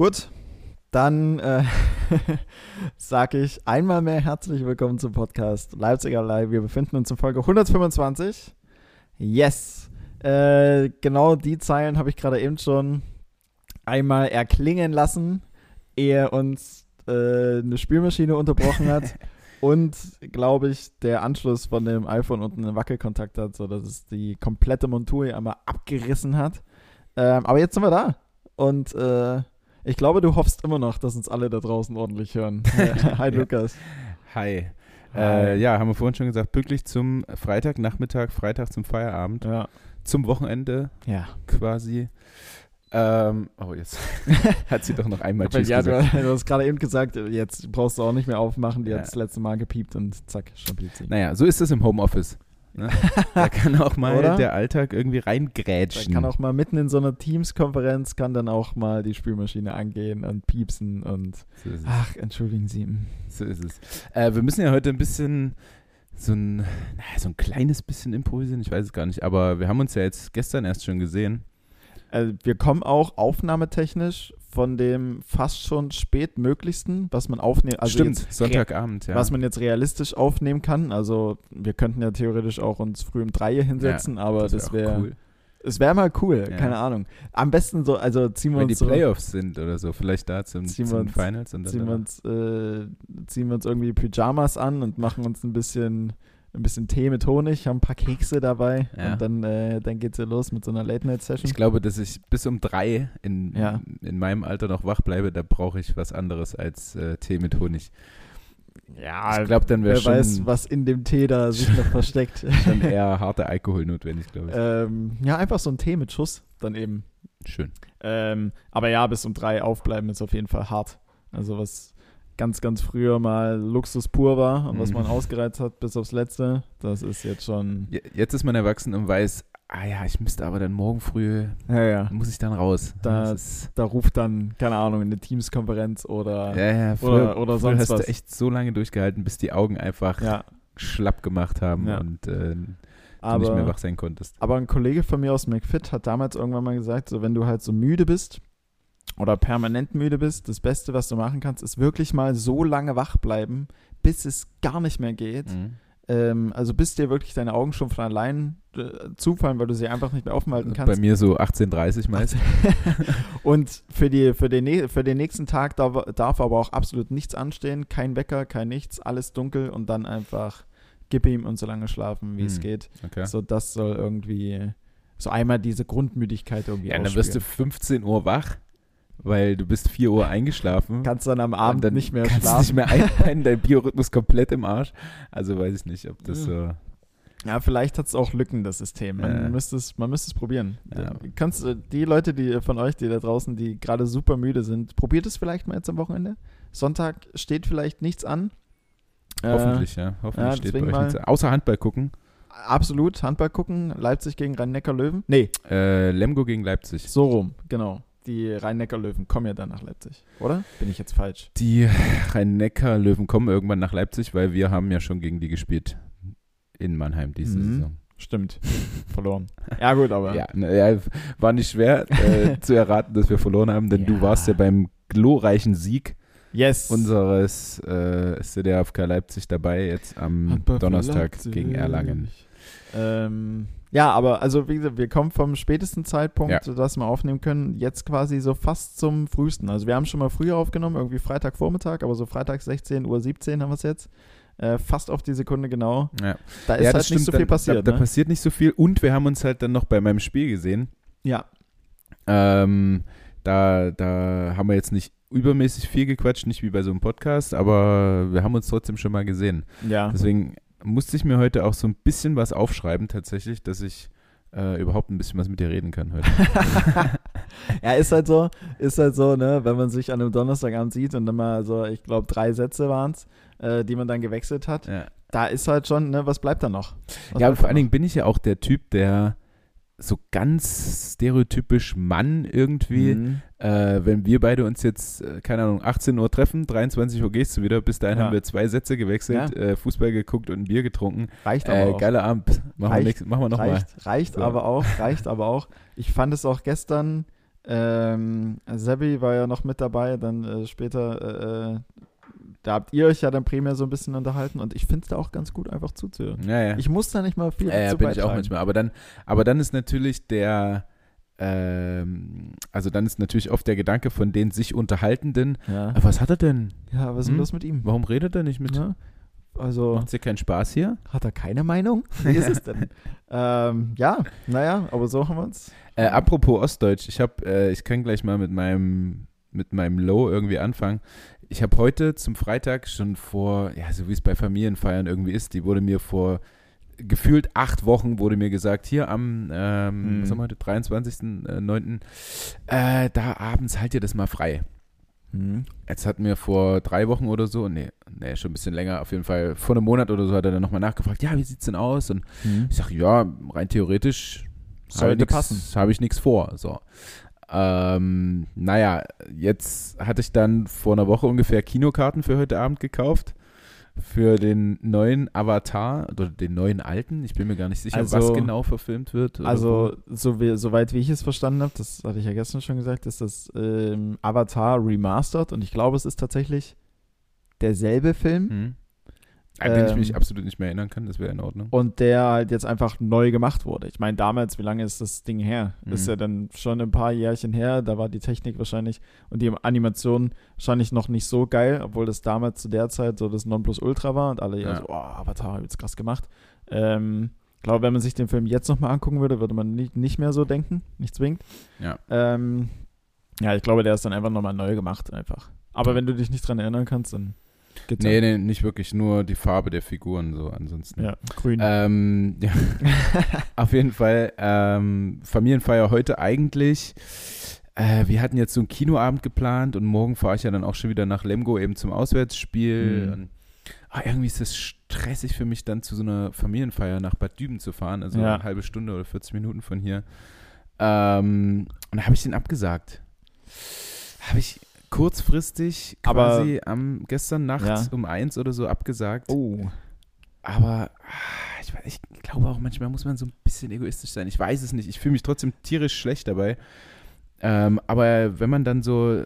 Gut, dann äh, sage ich einmal mehr herzlich willkommen zum Podcast Leipziger Live. Wir befinden uns in Folge 125. Yes! Äh, genau die Zeilen habe ich gerade eben schon einmal erklingen lassen, ehe uns äh, eine Spülmaschine unterbrochen hat. und, glaube ich, der Anschluss von dem iPhone unten einen Wackelkontakt hat, sodass es die komplette Montur hier einmal abgerissen hat. Ähm, aber jetzt sind wir da. Und äh, ich glaube, du hoffst immer noch, dass uns alle da draußen ordentlich hören. Hi, Lukas. Hi. Äh, ja, haben wir vorhin schon gesagt, pünktlich zum Freitagnachmittag, Freitag zum Feierabend, Ja. zum Wochenende Ja. quasi. Ähm, oh, jetzt hat sie doch noch einmal Tschüss ja, du, gesagt. du hast gerade eben gesagt, jetzt brauchst du auch nicht mehr aufmachen. Die Ja. hat das letzte Mal gepiept und zack, stabilt sie. Naja, so ist es im Homeoffice. Ne? Da kann auch mal Oder? der Alltag irgendwie Da reingrätschen. kann auch mal mitten in so einer Teams-Konferenz kann dann auch mal die Spülmaschine angehen und piepsen und so ach, entschuldigen Sie. So ist es. Äh, wir müssen ja heute ein bisschen so ein, naja, so ein kleines bisschen improvisieren, ich weiß es gar nicht, aber wir haben uns ja jetzt gestern erst schon gesehen. Also wir kommen auch aufnahmetechnisch von dem fast schon spätmöglichsten, was man aufnehmen, also Stimmt, jetzt Sonntagabend, ja. was man jetzt realistisch aufnehmen kann. Also wir könnten ja theoretisch auch uns früh um drei hier hinsetzen, aber das wär wäre cool. es wäre mal cool, Ja. keine Ahnung. Am besten so, also ziehen wir Wenn die uns so, Playoffs sind oder so, vielleicht da zum, Ziehen zum uns- Finals und dann ziehen wir uns, äh, ziehen wir uns irgendwie Pyjamas an und machen uns ein bisschen ein bisschen Tee mit Honig, haben ein paar Kekse dabei Ja. und dann, äh, dann geht's ja los mit so einer Late-Night-Session. Ich glaube, dass ich bis um drei in, Ja. in meinem Alter noch wach bleibe, da brauche ich was anderes als äh, Tee mit Honig. Ja, ich glaube, dann wäre wer schon, weiß, was in dem Tee da sich noch versteckt. schon eher harter Alkohol notwendig, glaube ich. ähm, ja, einfach so ein Tee mit Schuss dann eben. Schön. Ähm, aber ja, bis um drei aufbleiben ist auf jeden Fall hart. Also was ganz, ganz früher mal Luxus pur war und was Mhm. man ausgereizt hat bis aufs Letzte, das ist jetzt schon. Je- Jetzt ist man erwachsen und weiß, ah ja, ich müsste aber dann morgen früh, Ja, ja. muss ich dann raus. Da- Da ruft dann, keine Ahnung, eine Teams-Konferenz oder. ja, ja, früher, oder- oder sonst hast was. du echt so lange durchgehalten, bis die Augen einfach schlapp gemacht haben und äh, du nicht mehr aber, wach sein konntest. aber ein Kollege von mir aus McFit hat damals irgendwann mal gesagt, so wenn du halt so müde bist oder permanent müde bist, das Beste, was du machen kannst, ist wirklich mal so lange wach bleiben, bis es gar nicht mehr geht. Mhm. Ähm, also bis dir wirklich deine Augen schon von allein äh, zufallen, weil du sie einfach nicht mehr aufhalten Bei kannst. mir so 18.30 meist. Und für, die, für, den, für den nächsten Tag darf, darf aber auch absolut nichts anstehen. Kein Wecker, kein nichts, alles dunkel und dann einfach gib ihm und so lange schlafen, wie es Hm, geht. Okay. So, das soll irgendwie so einmal diese Grundmüdigkeit irgendwie Ja, dann wirst du ausspielen. 15 Uhr wach, weil du bist 4 Uhr eingeschlafen. Kannst dann am Abend dann nicht mehr kannst schlafen. nicht mehr einpennen, dein Biorhythmus komplett im Arsch. Also weiß ich nicht, ob das so. Ja, vielleicht hat es auch Lücken, das System. Man, Ja. müsste, es, man müsste es probieren. Ja. Kannst, du- die Leute die von euch, die da draußen, die gerade super müde sind, probiert es vielleicht mal jetzt am Wochenende. Sonntag steht vielleicht nichts an. Äh, Hoffentlich, ja. Hoffentlich ja, steht bei euch nichts. Außer Handball gucken. absolut, Handball gucken, Leipzig gegen Rhein-Neckar-Löwen. Nee, Äh, Lemgo gegen Leipzig. so rum, genau. Die Rhein-Neckar-Löwen kommen ja dann nach Leipzig, oder? Bin ich jetzt falsch? Die Rhein-Neckar-Löwen kommen irgendwann nach Leipzig, weil wir haben ja schon gegen die gespielt. In Mannheim diese Mhm. Saison. Stimmt, verloren. Ja gut, aber Ja, ja, war nicht schwer äh, zu erraten, dass wir verloren haben, denn Ja. du warst ja beim glorreichen Sieg yes. unseres äh, SCDFK Leipzig dabei, jetzt am Donnerstag Leipzig. gegen Erlangen. Ähm, ja, aber also wie gesagt, wir kommen vom spätesten Zeitpunkt, Ja. dass wir aufnehmen können, jetzt quasi so fast zum frühesten. Also wir haben schon mal früher aufgenommen, irgendwie Freitagvormittag, aber so Freitag 16 Uhr 17 haben wir es jetzt. Äh, fast auf die Sekunde genau. Ja. Da ist ja, halt nicht so viel da, passiert. Da, da ne? passiert nicht so viel und wir haben uns halt dann noch bei meinem Spiel gesehen. ja, Ähm, da, da haben wir jetzt nicht übermäßig viel gequatscht, nicht wie bei so einem Podcast, aber wir haben uns trotzdem schon mal gesehen. ja. Deswegen musste ich mir heute auch so ein bisschen was aufschreiben, tatsächlich, dass ich äh, überhaupt ein bisschen was mit dir reden kann heute. ja, ist halt so, ist halt so, ne, wenn man sich an einem Donnerstagabend sieht und dann mal so, ich glaube, drei Sätze waren es, äh, die man dann gewechselt hat, ja, da ist halt schon, ne, was bleibt da noch? Was ja und bleibt vor allen? Dingen bin ich ja auch der Typ, der so ganz stereotypisch Mann irgendwie, Mhm. äh, wenn wir beide uns jetzt, äh, keine Ahnung, 18 Uhr treffen, 23 Uhr gehst du wieder, bis dahin Ja. haben wir zwei Sätze gewechselt, äh, Fußball geguckt und ein Bier getrunken. Reicht aber Äh, auch. geiler Abend, machen wir, Reicht- nächst, machen wir nochmal. reicht, reicht So. aber auch, reicht aber auch. Ich fand es auch gestern Ähm, Sebi war ja noch mit dabei, dann äh, später, äh, da habt ihr euch ja dann primär so ein bisschen unterhalten und ich finde es da auch ganz gut, einfach zuzuhören. Ja, ja. Ich muss da nicht mal viel ja, ja bin ich auch manchmal. Aber dann, aber dann ist natürlich der, ähm, also dann ist natürlich oft der Gedanke von den sich Unterhaltenden, Ja, "Ah, was hat er denn? ja was ist denn Hm? los mit ihm? Warum redet er nicht mit? Ne? Also, Macht dir keinen Spaß hier? hat er keine Meinung? Wie ist es denn? ähm, ja, naja, aber so haben wir uns. Äh, apropos Ostdeutsch, ich habe, äh, ich kann gleich mal mit meinem, mit meinem Low irgendwie anfangen. Ich habe heute zum Freitag schon vor, ja, so wie es bei Familienfeiern irgendwie ist, die wurde mir vor gefühlt acht Wochen wurde mir gesagt, hier am, ähm, Hm. was haben wir heute, 23.09., äh, da abends halt ihr das mal frei. Hm. Jetzt hat mir vor drei Wochen oder so, nee, nee, schon ein bisschen länger, auf jeden Fall vor einem Monat oder so hat er dann nochmal nachgefragt, ja, wie sieht's denn aus? Und Hm. ich sage, ja, rein theoretisch Sollte passen. Habe ich nichts vor. So. Ähm, naja, jetzt hatte ich dann vor einer Woche ungefähr Kinokarten für heute Abend gekauft. Für den neuen Avatar oder den neuen alten. Ich bin mir gar nicht sicher, Also- was genau verfilmt wird. Also, so wie, soweit wie ich es verstanden habe, das hatte ich ja gestern schon gesagt, ist das ähm, Avatar Remastered und ich glaube, es ist tatsächlich derselbe Film wo. Hm. An den ich mich Ähm, absolut nicht mehr erinnern kann, das wäre in Ordnung. und der halt jetzt einfach neu gemacht wurde. Ich meine, damals, wie lange ist das Ding her? Mhm. Ist ja dann schon ein paar Jährchen her, da war die Technik wahrscheinlich und die Animation wahrscheinlich noch nicht so geil, obwohl das damals zu der Zeit so das Nonplusultra war und alle ja, Ja. so, oh, Avatar, jetzt krass gemacht. Ähm, ich glaube, wenn man sich den Film jetzt nochmal angucken würde, würde man nicht, nicht mehr so denken, nicht zwingend. Ja. Ähm, ja, ich glaube, der ist dann einfach nochmal neu gemacht, einfach. Aber wenn du dich nicht dran erinnern kannst, dann geht's Nee, nee, nicht wirklich, nur die Farbe der Figuren so ansonsten. Ja, grün. Ähm, ja. Auf jeden Fall ähm, Familienfeier heute eigentlich. Äh, wir hatten jetzt so einen Kinoabend geplant und morgen fahre ich ja dann auch schon wieder nach Lemgo eben zum Auswärtsspiel. Mhm. Und, ah, irgendwie ist es stressig für mich dann zu so einer Familienfeier nach Bad Düben zu fahren, also Ja. eine halbe Stunde oder 40 Minuten von hier. Ähm, und da habe ich den abgesagt. Habe ich kurzfristig Aber- quasi am gestern nachts Ja. um eins oder so abgesagt. oh. Aber ah, ich, ich glaube auch manchmal muss man so ein bisschen egoistisch sein. Ich weiß es nicht. Ich fühle mich trotzdem tierisch schlecht dabei. Ähm, aber wenn man dann so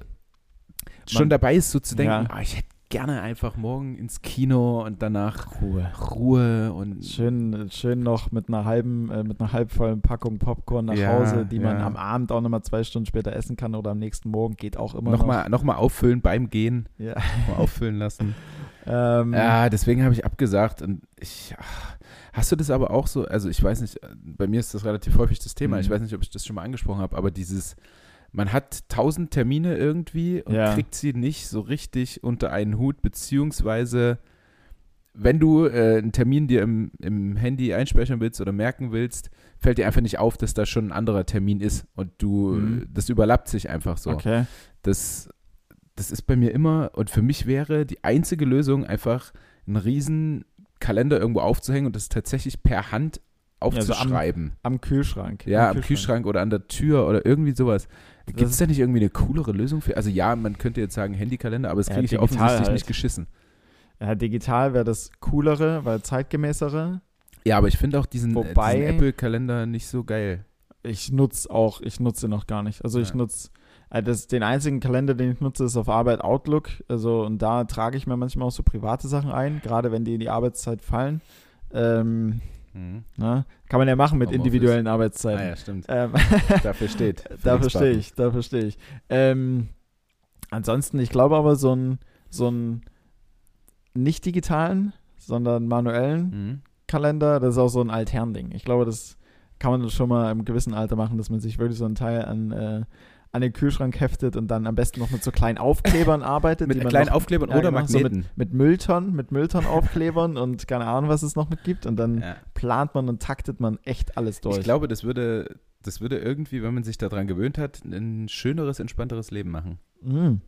schon Man- dabei ist, so zu denken, Ja. ah, ich hätte gerne einfach morgen ins Kino und danach Ruhe. Ruhe und Schön, schön noch mit einer halben, äh, mit einer halbvollen Packung Popcorn nach Ja, Hause, die man ja. am Abend auch nochmal zwei Stunden später essen kann oder am nächsten Morgen geht auch immer noch. nochmal noch mal auffüllen beim Gehen, Ja. mal auffüllen lassen. Ähm, Ja, deswegen habe ich abgesagt und ich. ach, Hast du das aber auch so? Also, ich weiß nicht, bei mir ist das relativ häufig das Thema. Mhm. Ich weiß nicht, ob ich das schon mal angesprochen habe, aber dieses, man hat tausend Termine irgendwie und Ja. kriegt sie nicht so richtig unter einen Hut, beziehungsweise, wenn du äh, einen Termin dir im, im Handy einspeichern willst oder merken willst, fällt dir einfach nicht auf, dass da schon ein anderer Termin ist und du, Mhm. das überlappt sich einfach so. Okay. Das, das ist bei mir immer, und für mich wäre die einzige Lösung einfach einen riesen Kalender irgendwo aufzuhängen und das tatsächlich per Hand so am- aufzuschreiben. Am Kühlschrank. Ja, am Kühlschrank oder an der Tür oder irgendwie sowas. Gibt es da nicht irgendwie eine coolere Lösung für? Also ja, man könnte jetzt sagen Handykalender, aber Ja, kriege ich ja digital offensichtlich halt. nicht geschissen. Ja, digital wäre das coolere, weil zeitgemäßere. Ja, aber ich finde auch diesen, äh, Wobei- diesen Apple-Kalender nicht so geil. Ich nutze auch, ich nutze noch gar nicht. Also ich Ja. nutze, äh, das, den einzigen Kalender, den ich nutze, ist auf Arbeit Outlook. Also und da trage ich mir manchmal auch so private Sachen ein, gerade wenn die in die Arbeitszeit fallen. Ähm, Mhm. na, kann man ja machen mit Homeoffice. individuellen Ah Arbeitszeiten. ja, stimmt. Ähm, Dafür steht. da Felix verstehe Bartels. ich, da verstehe ich. Ähm, ansonsten, ich glaube aber so ein, so ein nicht digitalen, sondern manuellen Mhm. Kalender, das ist auch so ein Altherrending. Ich glaube, das kann man schon mal im gewissen Alter machen, dass man sich wirklich so ein Teil an, äh, an den Kühlschrank heftet und dann am besten noch mit so kleinen Aufklebern arbeitet. Mit die man kleinen noch, Aufklebern ja, oder genau, so Magneten. mit Mülltonnen, mit Mülltonnenaufklebern und keine Ahnung, was es noch mit gibt. Und dann ja. plant man und taktet man echt alles durch. Ich glaube, das würde, das würde irgendwie, wenn man sich daran gewöhnt hat, ein schöneres, entspannteres Leben machen. Mhm.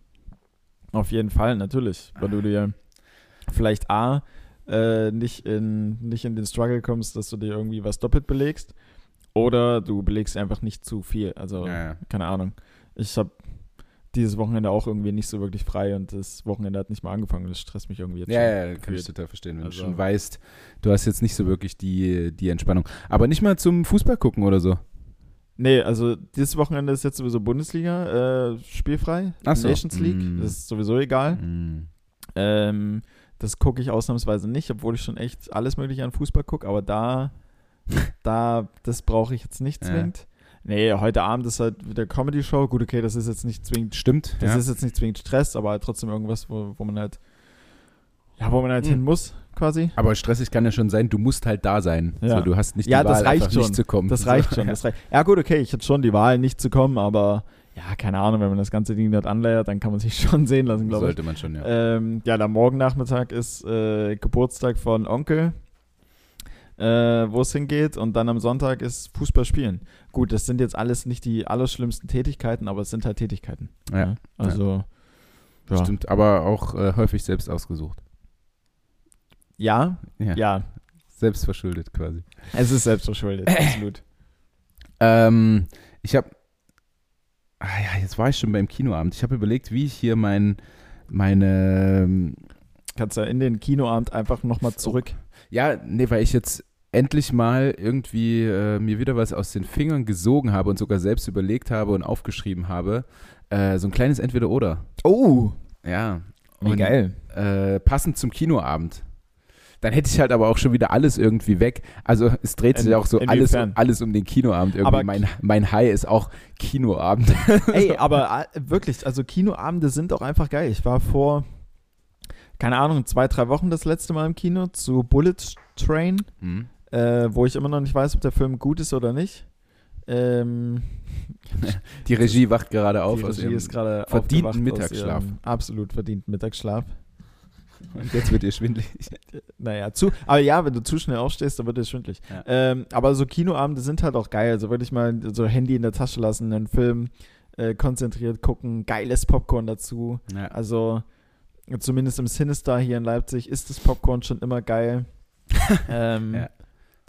Auf jeden Fall, natürlich. Weil du dir vielleicht A, äh, nicht, in, nicht in den Struggle kommst, dass du dir irgendwie was doppelt belegst. Oder du belegst einfach nicht zu viel. Also, ja. keine Ahnung. Ich habe dieses Wochenende auch irgendwie nicht so wirklich frei und das Wochenende hat nicht mal angefangen. Das stresst mich irgendwie jetzt Ja, schon. ja, kann ich total verstehen, wenn Also- du schon weißt, du hast jetzt nicht so wirklich die, die Entspannung. Aber nicht mal zum Fußball gucken oder so. Nee, also dieses Wochenende ist jetzt sowieso Bundesliga äh, spielfrei. Ach so. Nations League. Mm. Das ist sowieso egal. Mm. Ähm, das gucke ich ausnahmsweise nicht, obwohl ich schon echt alles Mögliche an Fußball gucke, aber da, da, das brauche ich jetzt nicht Ja. Nee, heute Abend ist halt wieder Comedy-Show. Gut, okay, das ist jetzt nicht zwingend, Stimmt. das ja. ist jetzt nicht zwingend Stress, aber halt trotzdem irgendwas, wo, wo man halt, ja, wo man halt Mhm. hin muss, quasi. Aber stressig kann ja schon sein, du musst halt da sein. Ja. So, du hast nicht Ja, die das Wahl, reicht einfach schon. nicht zu kommen. Das reicht schon, ja. das reicht. Ja, gut, okay, ich hätte schon die Wahl, nicht zu kommen, aber ja, keine Ahnung, wenn man das ganze Ding dort anleiert, dann kann man sich schon sehen lassen, glaube ich. Sollte man schon, ja. Ähm, ja, dann morgen Nachmittag ist äh, Geburtstag von Onkel, äh, wo es hingeht. Und dann am Sonntag ist Fußball spielen. Gut, das sind jetzt alles nicht die allerschlimmsten Tätigkeiten, aber es sind halt Tätigkeiten. Ja, ne? Also, ja. Stimmt, aber auch äh, häufig selbst ausgesucht. Ja, Ja. ja, Selbst verschuldet quasi. es ist selbstverschuldet, absolut. Ähm, ich habe, ah ja, jetzt war ich schon beim Kinoabend. Ich habe überlegt, wie ich hier mein, meine, ähm, Kannst du in den Kinoabend einfach nochmal zurück. ja, nee, weil ich jetzt endlich mal irgendwie äh, mir wieder was aus den Fingern gesogen habe und sogar selbst überlegt habe und aufgeschrieben habe. Äh, so ein kleines Entweder-Oder. Oh, Ja. wie Und, geil. Äh, passend zum Kinoabend. Dann hätte ich halt aber auch schon wieder alles irgendwie weg. Also es dreht sich In- auch so alles, inwiefern? alles um den Kinoabend irgendwie. Aber mein, mein High ist auch Kinoabend. Ey, aber äh, wirklich, also Kinoabende sind auch einfach geil. Ich war vor, keine Ahnung, zwei, drei Wochen das letzte Mal im Kino zu Bullet Train, Hm. Äh, wo ich immer noch nicht weiß, ob der Film gut ist oder nicht. Ähm, Die Regie wacht gerade auf. die Regie ist gerade verdienten Mittagsschlaf. Absolut verdienten Mittagsschlaf. Und jetzt wird ihr schwindelig. Naja, zu, aber ja, wenn du zu schnell aufstehst, dann wird es schwindlig. Ja. Ähm, aber so Kinoabende sind halt auch geil. Also wirklich mal so Handy in der Tasche lassen, einen Film äh, konzentriert gucken, geiles Popcorn dazu. Ja. Also zumindest im Sinister hier in Leipzig ist das Popcorn schon immer geil. ähm, Ja.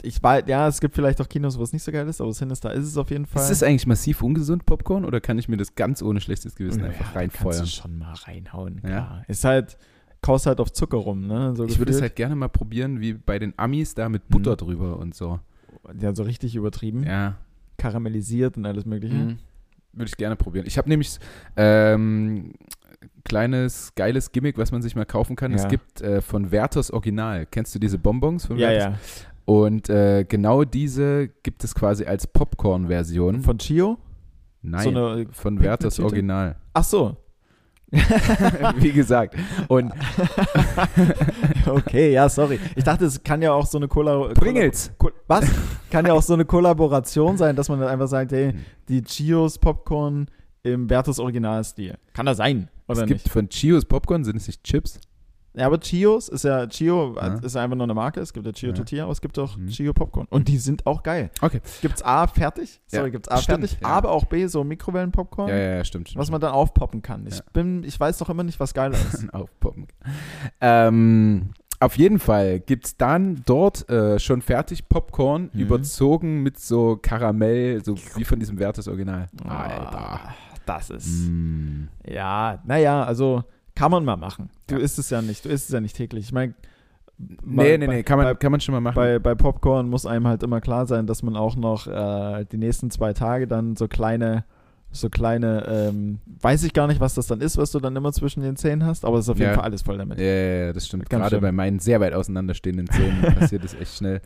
Ich weiß, ja, es gibt vielleicht auch Kinos, wo es nicht so geil ist, aber Sinister ist es auf jeden Fall. Ist das eigentlich massiv ungesund, Popcorn, oder kann ich mir das ganz ohne schlechtes Gewissen Ja, einfach reinfeuern? Kannst du schon mal reinhauen, Ja. klar. Ist halt, kaust halt auf Zucker rum, ne? So Ich würde es halt gerne mal probieren, wie bei den Amis da mit Butter Mhm. drüber und so. ja, so richtig übertrieben. Ja. Karamellisiert und alles mögliche. Mhm. Würde ich gerne probieren. Ich habe nämlich ähm, kleines, geiles Gimmick, was man sich mal kaufen kann. Es Ja. gibt äh, von Werthers Original. Kennst du diese Bonbons von Ja, Werthers? ja. Und äh, genau diese gibt es quasi als Popcorn-Version. Von Chio? Nein, so eine von Werthers? Original. Ach so. Wie gesagt. Und okay, ja, sorry. Ich dachte, es kann ja auch so eine Cola. Pringles. Cola was? Kann ja auch so eine Kollaboration sein, dass man dann einfach sagt, hey, Hm. die Chios Popcorn im Bertus Originalstil. Kann das sein, oder es nicht? gibt von Chios Popcorn, sind es nicht Chips? Ja, aber Chios ist ja, Chio Ja. ist einfach nur eine Marke. Es gibt ja Chio Ja. Tortilla, aber es gibt auch Mhm. Chio Popcorn. Und die sind auch geil. Okay. Gibt's A fertig? Sorry, Ja, gibt's A stimmt, fertig, ja. aber auch B so Mikrowellenpopcorn, Ja, ja, stimmt. stimmt. was man dann aufpoppen kann. Ich bin, ich weiß doch immer nicht, was geiler ist. aufpoppen. Ähm, auf jeden Fall gibt es dann dort äh, schon fertig Popcorn, Mhm. überzogen mit so Karamell, so wie von diesem Wertes Original. Ah, Das ist. Mm. Ja, naja, also kann man mal machen. Du Ja. isst es ja nicht, du isst es ja nicht täglich. Ich meine, Nee, nee, nee, kann man, bei, kann man schon mal machen. bei, bei Popcorn muss einem halt immer klar sein, dass man auch noch äh, die nächsten zwei Tage dann so kleine, so kleine, ähm, weiß ich gar nicht, was das dann ist, was du dann immer zwischen den Zähnen hast, aber es ist auf jeden Ja. Fall alles voll damit. ja, ja, ja, das stimmt. Ganz Gerade schlimm. bei meinen sehr weit auseinanderstehenden Zähnen passiert das echt schnell.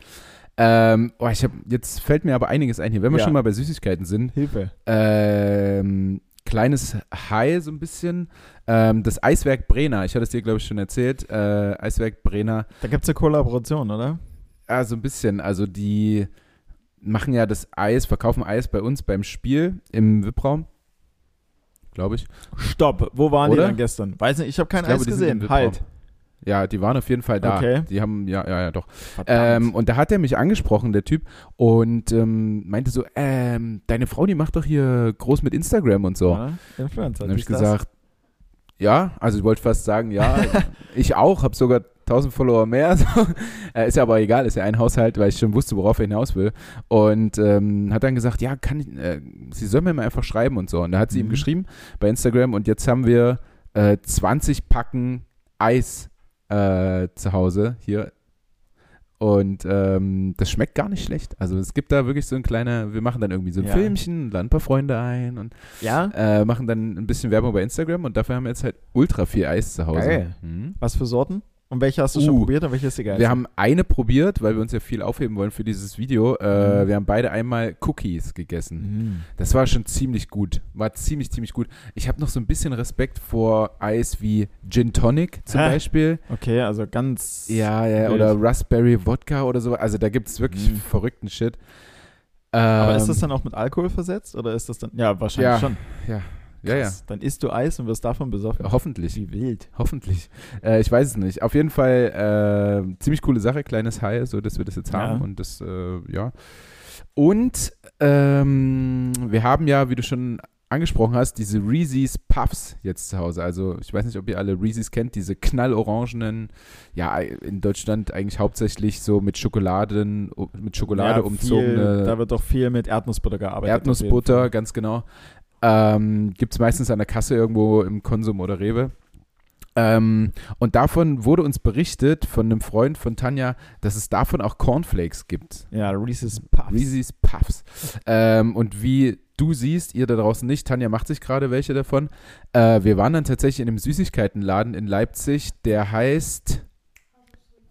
Ähm, oh, ich hab, jetzt fällt mir aber einiges ein hier. Wenn wir Ja. schon mal bei Süßigkeiten sind, Hilfe. ähm, kleines High so ein bisschen. Ähm, das Eiswerk Brenner, ich hatte es dir, glaube ich, schon erzählt. Äh, Eiswerk Brenner, Da gibt es eine Kollaboration, oder? ah, so ein bisschen. Also die machen ja das Eis, verkaufen Eis bei uns beim Spiel im VIP-Raum. Glaube ich. Stopp, wo waren Oder? die dann gestern? Weiß nicht, ich habe kein Ich glaube, Eis im gesehen. Halt. Ja, die waren auf jeden Fall da. Okay. Die haben, ja, ja, ja, doch. Ähm, und da hat er mich angesprochen, der Typ, und ähm, meinte so, ähm, deine Frau, die macht doch hier groß mit Instagram und so. Ja, Influencer. Dann habe ich dies, das. gesagt, ja, also ich wollte fast sagen, ja, ich auch, habe sogar 1000 Follower mehr. So. Äh, ist ja aber egal, ist ja ein Haushalt, weil ich schon wusste, worauf er hinaus will. Und ähm, hat dann gesagt, ja, kann ich, äh, sie soll mir mal einfach schreiben und so. Und da hat sie ihm Mhm. geschrieben bei Instagram und jetzt haben wir äh, 20 Packen Eis äh, zu Hause hier. Und ähm, das schmeckt gar nicht schlecht. Also es gibt da wirklich so ein kleiner, wir machen dann irgendwie so ein Ja. Filmchen, laden ein paar Freunde ein und Ja? äh, machen dann ein bisschen Werbung bei Instagram und dafür haben wir jetzt halt ultra viel Eis zu Hause. Geil. Mhm. Was für Sorten? Und welche hast du schon Uh, probiert und welche ist dir geil? Wir haben eine probiert, weil wir uns ja viel aufheben wollen für dieses Video. Äh, Mhm. Wir haben beide einmal Cookies gegessen. Mhm. Das war schon ziemlich gut. War ziemlich, ziemlich gut. Ich habe noch so ein bisschen Respekt vor Eis wie Gin Tonic zum Hä? Beispiel. Okay, also ganz. Ja, ja, wild. oder Raspberry Wodka oder so. Also da gibt es wirklich Mhm. verrückten Shit. Aber Ähm, ist das dann auch mit Alkohol versetzt oder ist das dann. Ja, wahrscheinlich Ja, schon. Ja, ja, ja. Dann isst du Eis und wirst davon besoffen. Hoffentlich. Wie wild. Hoffentlich. Äh, ich weiß es nicht. Auf jeden Fall äh, ziemlich coole Sache, kleines High, so dass wir das jetzt Ja. haben. Und das, äh, ja. Und ähm, wir haben ja, wie du schon angesprochen hast, diese Reese's Puffs jetzt zu Hause. Also ich weiß nicht, ob ihr alle Reese's kennt, diese knallorangenen, ja, in Deutschland eigentlich hauptsächlich so mit Schokoladen, mit Schokolade Ja, umzogene Viel, da wird doch viel mit Erdnussbutter gearbeitet. Erdnussbutter, ganz genau. Ähm, Gibt es meistens an der Kasse irgendwo im Konsum oder Rewe. Ähm, und davon wurde uns berichtet von einem Freund von Tanja, dass es davon auch Cornflakes gibt. Ja, Reese's Puffs. Reese's Puffs. Ähm, und wie du siehst, ihr da draußen nicht, Tanja macht sich gerade welche davon. Äh, wir waren dann tatsächlich in einem Süßigkeitenladen in Leipzig, der heißt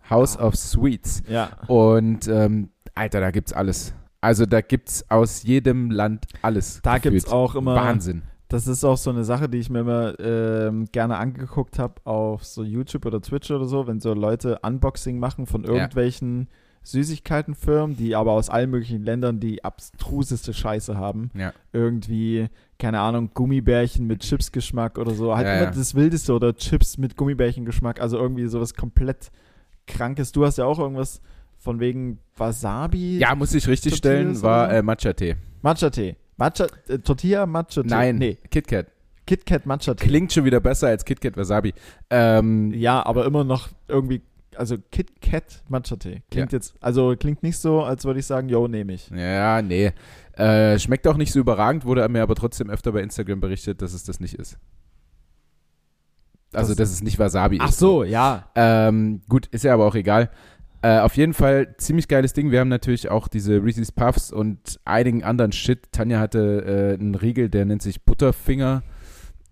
House of Sweets. Ja. Und ähm, Alter, da gibt's alles. Also da gibt's aus jedem Land alles. Da gefühlt. gibt's auch immer- Wahnsinn. Das ist auch so eine Sache, die ich mir immer ähm, gerne angeguckt habe auf so YouTube oder Twitch oder so, wenn so Leute Unboxing machen von Ja. irgendwelchen Süßigkeitenfirmen, die aber aus allen möglichen Ländern die abstruseste Scheiße haben. Ja. Irgendwie, keine Ahnung, Gummibärchen mit Chipsgeschmack oder so. Halt Ja, immer ja. das Wildeste oder Chips mit Gummibärchengeschmack. Also irgendwie sowas komplett Krankes. Du hast ja auch irgendwas von wegen Wasabi. Ja, muss ich richtig Tortillas stellen, war äh, Matcha-Tee. Matcha-Tee. Matcha, äh, Tortilla, Matcha-Tee. Nein, Nee, KitKat. KitKat Matcha-Tee. Klingt schon wieder besser als KitKat Wasabi. Ähm, Ja, aber immer noch irgendwie, also Kit Kat Matcha Tee. Klingt Ja. jetzt, also klingt nicht so, als würde ich sagen, yo, nehme ich. ja, nee. Äh, schmeckt auch nicht so überragend, wurde mir aber trotzdem öfter bei Instagram berichtet, dass es das nicht ist. Also, Das- dass es nicht Wasabi Ach ist. so, ja. Ähm, gut, ist ja aber auch egal. Äh, auf jeden Fall ziemlich geiles Ding. Wir haben natürlich auch diese Reese's Puffs und einigen anderen Shit. Tanja hatte äh, einen Riegel, der nennt sich Butterfinger.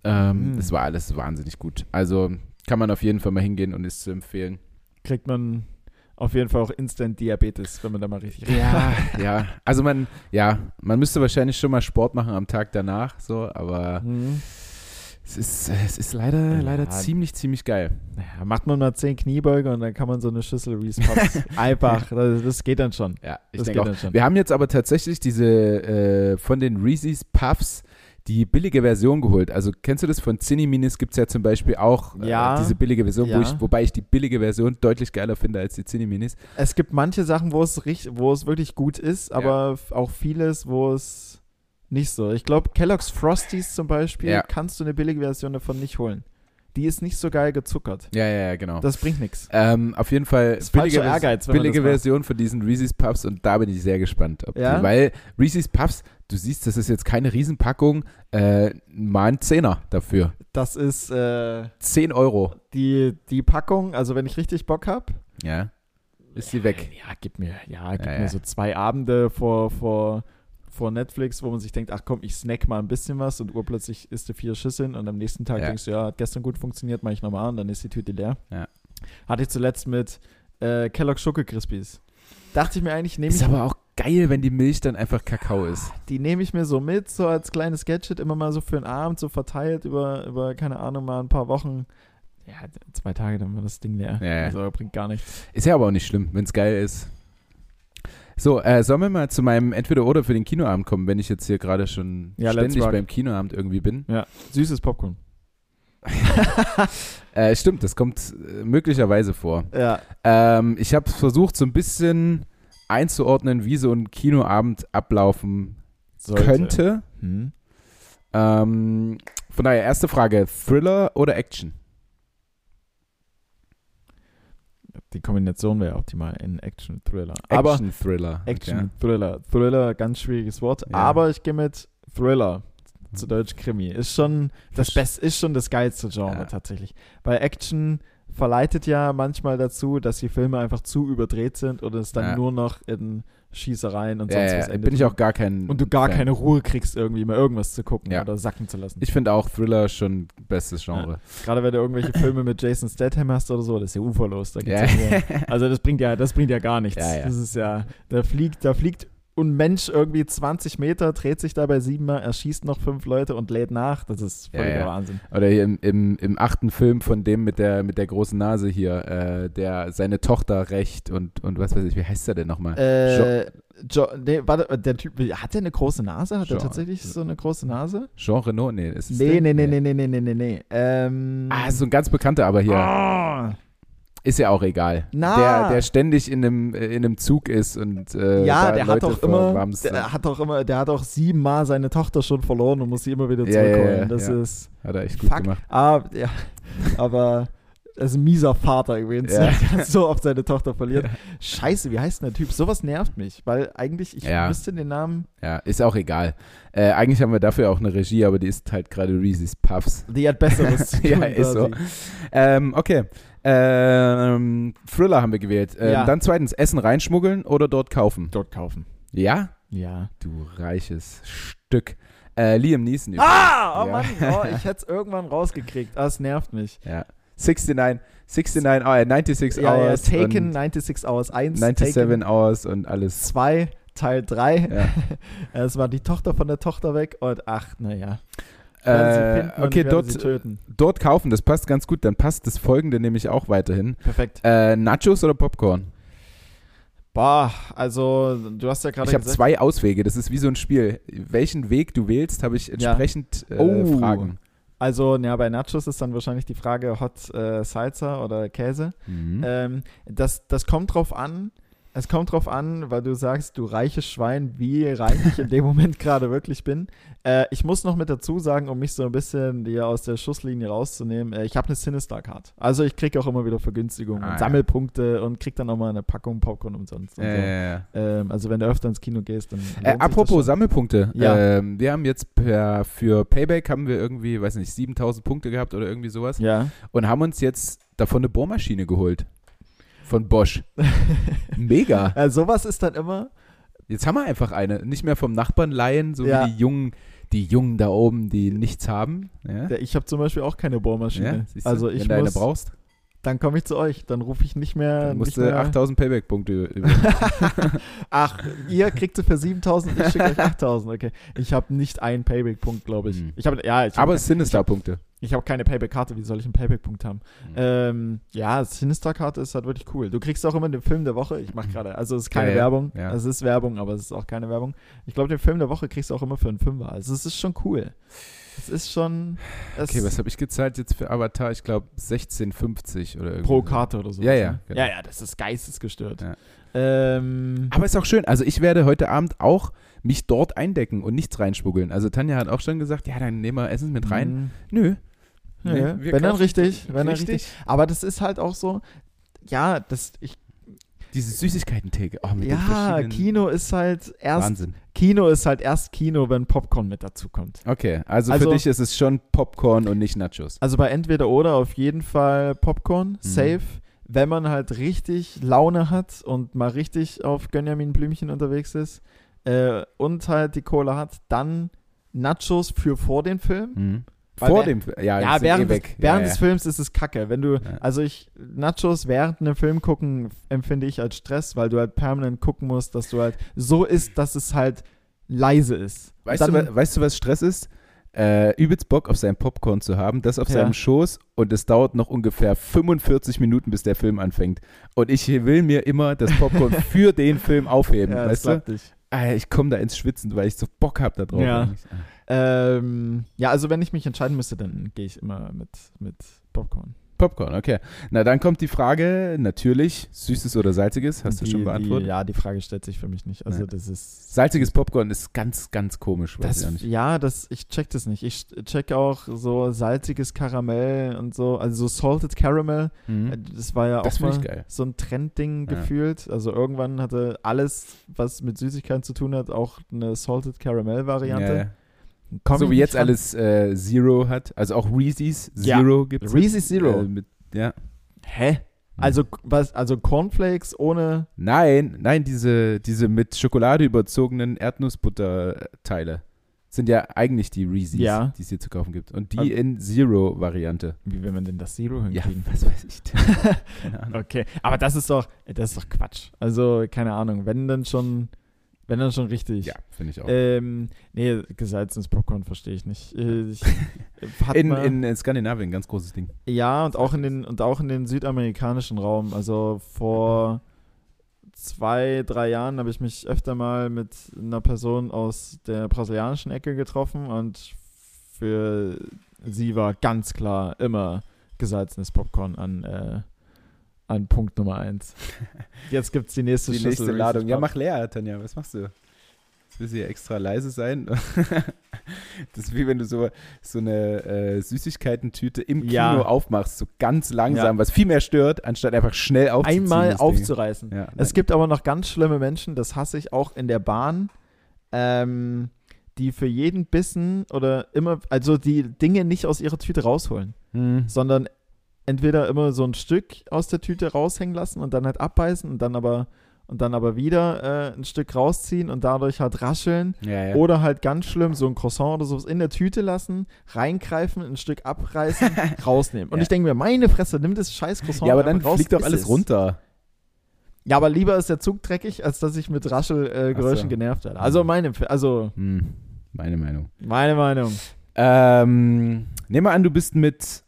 Ähm, Mm. Das war alles wahnsinnig gut. Also kann man auf jeden Fall mal hingehen und ist zu empfehlen. Kriegt man auf jeden Fall auch Instant Diabetes, wenn man da mal richtig Ja, ja. Also man, ja, man müsste wahrscheinlich schon mal Sport machen am Tag danach, so, aber Mhm. Es ist, es ist leider, Ja. leider ziemlich, ziemlich geil. Naja, macht man mal 10 Kniebeuge und dann kann man so eine Schüssel Reese Puffs einfach, das, das geht dann schon. Ja, ich Das denke geht auch. dann schon. Wir haben jetzt aber tatsächlich diese äh, von den Reese's Puffs die billige Version geholt. Also kennst du das von Cinni-Minis gibt es ja zum Beispiel auch äh, Ja. diese billige Version, wo Ja. ich, wobei ich die billige Version deutlich geiler finde als die Cinni-Minis. Es gibt manche Sachen, wo es, richtig, wo es wirklich gut ist, aber f- auch vieles, wo es nicht so. Ich glaube, Kellogg's Frosties zum Beispiel, Ja. kannst du eine billige Version davon nicht holen. Die ist nicht so geil gezuckert. Ja, ja, ja, genau. Das bringt nichts. Ähm, auf jeden Fall ist falscher Vers- Ehrgeiz, billige das. Version von diesen Reese's Puffs und da bin ich sehr gespannt. Ja? die, weil Reese's Puffs, du siehst, das ist jetzt keine Riesenpackung, äh, mal ein Zehner dafür. Das ist äh, 10 Euro. die, die Packung, also wenn ich richtig Bock habe. Ja. Ist sie weg. Ja, gib mir, ja, gib mir so zwei Abende vor, vor, vor Netflix, wo man sich denkt, ach komm, ich snack mal ein bisschen was und urplötzlich isst du vier Schüsseln und am nächsten Tag Ja. denkst du, ja, hat gestern gut funktioniert, mach ich nochmal und dann ist die Tüte leer. Ja. Hatte ich zuletzt mit äh, Kellogg's Schoko Crispies. Dachte ich mir eigentlich, nehme Ist ich, aber auch geil, wenn die Milch dann einfach Kakao ist. die nehme ich mir so mit, so als kleines Gadget, immer mal so für den Abend, so verteilt über, über, keine Ahnung, mal ein paar Wochen. Ja, zwei Tage, dann war das Ding leer. Ja, ja. Also bringt gar nichts. Ist ja aber auch nicht schlimm, wenn es geil ist. So, äh, sollen wir mal zu meinem Entweder-Oder für den Kinoabend kommen, wenn ich jetzt hier gerade schon Ja, ständig beim Kinoabend irgendwie bin? Süßes Popcorn. Äh, stimmt, das kommt äh, möglicherweise vor. Ja, Ähm, ich habe versucht, so ein bisschen einzuordnen, wie so ein Kinoabend ablaufen sollte. könnte. Hm. Ähm, von daher, erste Frage: Thriller oder Action? Die Kombination wäre optimal in Action Thriller. Aber Action-Thriller. Action Thriller. Thriller, ganz schwieriges Wort. Ja. Aber ich gehe mit Thriller. Zu Deutsch Krimi. Ist schon das Versch- Best, ist schon das geilste Genre Ja. tatsächlich. Bei Action verleitet ja manchmal dazu, dass die Filme einfach zu überdreht sind oder es dann Ja. nur noch in Schießereien und Ja, sonst ja, was ja, endet. bin ich auch gar kein. und du gar Fan. keine Ruhe kriegst, irgendwie mal irgendwas zu gucken Ja. oder sacken zu lassen. Ich finde auch Thriller schon bestes Genre. Gerade wenn du irgendwelche Filme mit Jason Statham hast oder so, das ist ja uferlos. Da Ja. gibt's ja also das bringt ja, das bringt ja gar nichts. Ja, ja. Das ist ja, da fliegt, da fliegt ein Mensch irgendwie 20 Meter, dreht sich dabei siebenmal, erschießt noch fünf Leute und lädt nach. Das ist Ja, völliger ja. Wahnsinn. Oder hier im, im, im achten Film von dem mit der, mit der großen Nase hier, äh, der seine Tochter rächt und, und was weiß ich, wie heißt der denn nochmal? Äh, jo, nee, warte, der Typ, hat der eine große Nase? Hat Jean- er tatsächlich so eine große Nase? Jean Reno? Nee, ist es Nee, nee, nee, nee, nee, nee, nee, nee, nee. Ähm, Ah, so ein ganz bekannter, aber hier. ah, Ist ja auch egal. Na. Der, der ständig in einem, äh, in einem Zug ist und äh, ja, da der Leute hat doch immer, der hat doch immer, der hat doch siebenmal seine Tochter schon verloren und muss sie immer wieder Ja, ja, zurückholen. ja, das ja. ist Hat er echt gut fuck. gemacht. Ah, ja, aber er ist ein mieser Vater übrigens, Ja. der so oft seine Tochter verliert. Scheiße, wie heißt denn der Typ? Sowas nervt mich, weil eigentlich, ich Ja. wüsste den Namen. Ja, ist auch egal. Äh, eigentlich haben wir dafür auch eine Regie, aber die ist halt gerade Reese's Puffs. Die hat Besseres zu tun. Ja, ist so. Ähm, okay. Ähm, Thriller haben wir gewählt. Ähm, Ja. Dann zweitens, Essen reinschmuggeln oder dort kaufen? Dort kaufen. Ja? Ja. Du reiches Stück. Äh, Liam Neeson. Ah, oh Ja. Mann, oh, ich hätte es irgendwann rausgekriegt. Ah, es nervt mich. Ja. 69, 69, oh, 96 Ja, ja, Hours. Taken, und 96 Hours 1, 97 Taken Hours und alles. 2, Teil 3. Ja. Es war die Tochter von der Tochter weg und ach, naja. Äh, okay, dort, dort kaufen, das passt ganz gut. Dann passt das folgende nämlich auch weiterhin. Perfekt. Äh, Nachos oder Popcorn? Boah, also du hast ja gerade Ich habe zwei Auswege. Das ist wie so ein Spiel. Welchen Weg du wählst, habe ich entsprechend äh, Oh. Fragen. Also, ja, bei Nachos ist dann wahrscheinlich die Frage Hot äh, Salsa oder Käse. Mhm. Ähm, das, das kommt drauf an. Es kommt drauf an, weil du sagst, du reiches Schwein, wie reich ich in dem Moment gerade wirklich bin. Äh, ich muss noch mit dazu sagen, um mich so ein bisschen hier aus der Schusslinie rauszunehmen, äh, ich habe eine Sinister-Card. Also ich kriege auch immer wieder Vergünstigungen Ah, und ja. Sammelpunkte und krieg dann auch mal eine Packung Popcorn umsonst. Und Ja, so. ja. Ähm, also wenn du öfter ins Kino gehst, dann. Äh, apropos. Sammelpunkte. Ja. Ähm, wir haben jetzt per, für Payback haben wir irgendwie, weiß nicht, 7000 Punkte gehabt oder irgendwie sowas. Ja. Und haben uns jetzt davon eine Bohrmaschine geholt. Von Bosch. Mega. äh, sowas ist dann immer. Jetzt haben wir einfach eine. Nicht mehr vom Nachbarn leihen, so Ja. wie die Jungen, die Jungen da oben, die nichts haben. Ja? Ich habe zum Beispiel auch keine Bohrmaschine. Ja, also ich Wenn du eine muss, brauchst, dann komme ich zu euch. Dann rufe ich nicht mehr. dann musst du mehr 8000 Payback-Punkte. Ach, ihr kriegt sie für 7000, ich schicke euch 8000. Okay. Ich habe nicht einen Payback-Punkt, glaube ich. Hm. Ich habe ja, ich Aber habe es sind Sinister-Punkte. ich hab keine Payback-Karte. Wie soll ich einen Payback-Punkt haben? Hm. Ähm, ja, Sinister-Karte ist halt wirklich cool. Du kriegst auch immer den Film der Woche. Ich mache gerade, also es ist keine ja, Werbung. ja. Es ist Werbung, aber es ist auch keine Werbung. Ich glaube, den Film der Woche kriegst du auch immer für einen Fünfer. Also es ist schon cool. Es ist schon. Es Okay, was habe ich gezahlt jetzt für Avatar? Ich glaube 16,50 oder irgendwie. pro. Karte oder so. Ja, ja, genau. Ja, ja, das ist geistesgestört. Ja. Ähm, Aber ist auch schön. Also ich werde heute Abend auch mich dort eindecken und nichts reinschmuggeln. Also Tanja hat auch schon gesagt, ja, dann nehmen wir Essen mit rein. mh, Nö. Ja, Nee, wenn dann richtig, wenn dann Richtig. richtig. Aber das ist halt auch so, ja, das, ich, Diese Süßigkeiten-Theke. Oh, ja, Kino ist halt erst, Wahnsinn. Kino ist halt erst Kino, wenn Popcorn mit dazu kommt. Okay, also, Also- für dich ist es schon Popcorn und nicht Nachos. Also bei entweder oder auf jeden Fall Popcorn, Mhm. safe. Wenn man halt richtig Laune hat und mal richtig auf Gönjamin Blümchen unterwegs ist äh, und halt die Cola hat, dann Nachos für vor den Film. Mhm. Weil Vor dem, ja, Ja, während, eh des, während ja, des. Films ist es kacke. Wenn du, also ich, Nachos während einem Film gucken, empfinde ich als Stress, weil du halt permanent gucken musst, dass du halt so ist, dass es halt leise ist. Weißt, Dann- du, weißt du, was Stress ist? Äh, übelst Bock auf sein Popcorn zu haben, das auf Ja. seinem Schoß und es dauert noch ungefähr 45 Minuten, bis der Film anfängt. Und ich will mir immer das Popcorn für den Film aufheben, Ja, weißt du? nicht. Ah, ich komme da ins Schwitzen, weil ich so Bock habe da drauf. Ja. Ähm, ja, also wenn ich mich entscheiden müsste, dann gehe ich immer mit, mit Popcorn. Popcorn, okay. Na, dann kommt die Frage, natürlich, süßes oder salziges, hast du die, schon beantwortet? Die, ja, die Frage stellt sich für mich nicht. Also Ja. das ist. Salziges Popcorn ist ganz, ganz komisch, weiß Das, ja, das, ich check das nicht. Ich check auch so salziges Karamell und so, also so Salted Caramel. Äh, Mhm. Das war ja Das auch mal so ein Trendding Ja. gefühlt. Also irgendwann hatte alles, was mit Süßigkeiten zu tun hat, auch eine Salted Caramel Variante. Ja, ja. Komm So wie jetzt alles äh, Zero hat, also auch Reese's Ja. Zero gibt es. Reese's Zero. Äh, mit, ja, Hä? Also, was, also Cornflakes ohne. Nein, nein, diese, diese mit Schokolade überzogenen Erdnussbutterteile sind ja eigentlich die Reese's, Ja. die es hier zu kaufen gibt. Und die Und- in Zero-Variante. Wie will man denn das Zero Ja, hinkriegen? was weiß ich denn? Okay, aber das ist doch, das ist doch Quatsch. Also, keine Ahnung, wenn dann schon, wenn dann schon richtig. Ja, finde ich auch. Ähm, nee, gesalzenes Popcorn verstehe ich nicht. Äh, Ich, in, in, in Skandinavien, ganz großes Ding. ja, und auch in den und auch in den südamerikanischen Raum. Also vor zwei, drei Jahren habe ich mich öfter mal mit einer Person aus der brasilianischen Ecke getroffen und für sie war ganz klar immer gesalzenes Popcorn an, äh, an Punkt Nummer eins. Jetzt gibt es die nächste Die Schüssel nächste Ladung. Ja, mach leer, Tanja. Was machst du? Jetzt will sie ja extra leise sein. Das ist wie wenn du so, so eine äh, Süßigkeiten-Tüte im Kino Ja. aufmachst, so ganz langsam, Ja. was viel mehr stört, anstatt einfach schnell aufzuziehen. Einmal aufzureißen. Ja, Es gibt aber noch ganz schlimme Menschen, das hasse ich auch in der Bahn, ähm, die für jeden Bissen oder immer, also die Dinge nicht aus ihrer Tüte rausholen, Hm. sondern entweder immer so ein Stück aus der Tüte raushängen lassen und dann halt abbeißen und dann aber und dann aber wieder äh, ein Stück rausziehen und dadurch halt rascheln Ja, ja. oder halt ganz schlimm so ein Croissant oder sowas in der Tüte lassen, reingreifen, ein Stück abreißen, rausnehmen. Und Ja. ich denke mir, meine Fresse, nimm das scheiß Croissant ja, aber dann raus, fliegt doch alles es. runter. Ja, aber lieber ist der Zug dreckig, als dass ich mit Raschelgeräuschen äh, so. genervt werde. Also meine, also Hm. Meine Meinung. meine Meinung. Ähm, nehmen wir an, du bist mit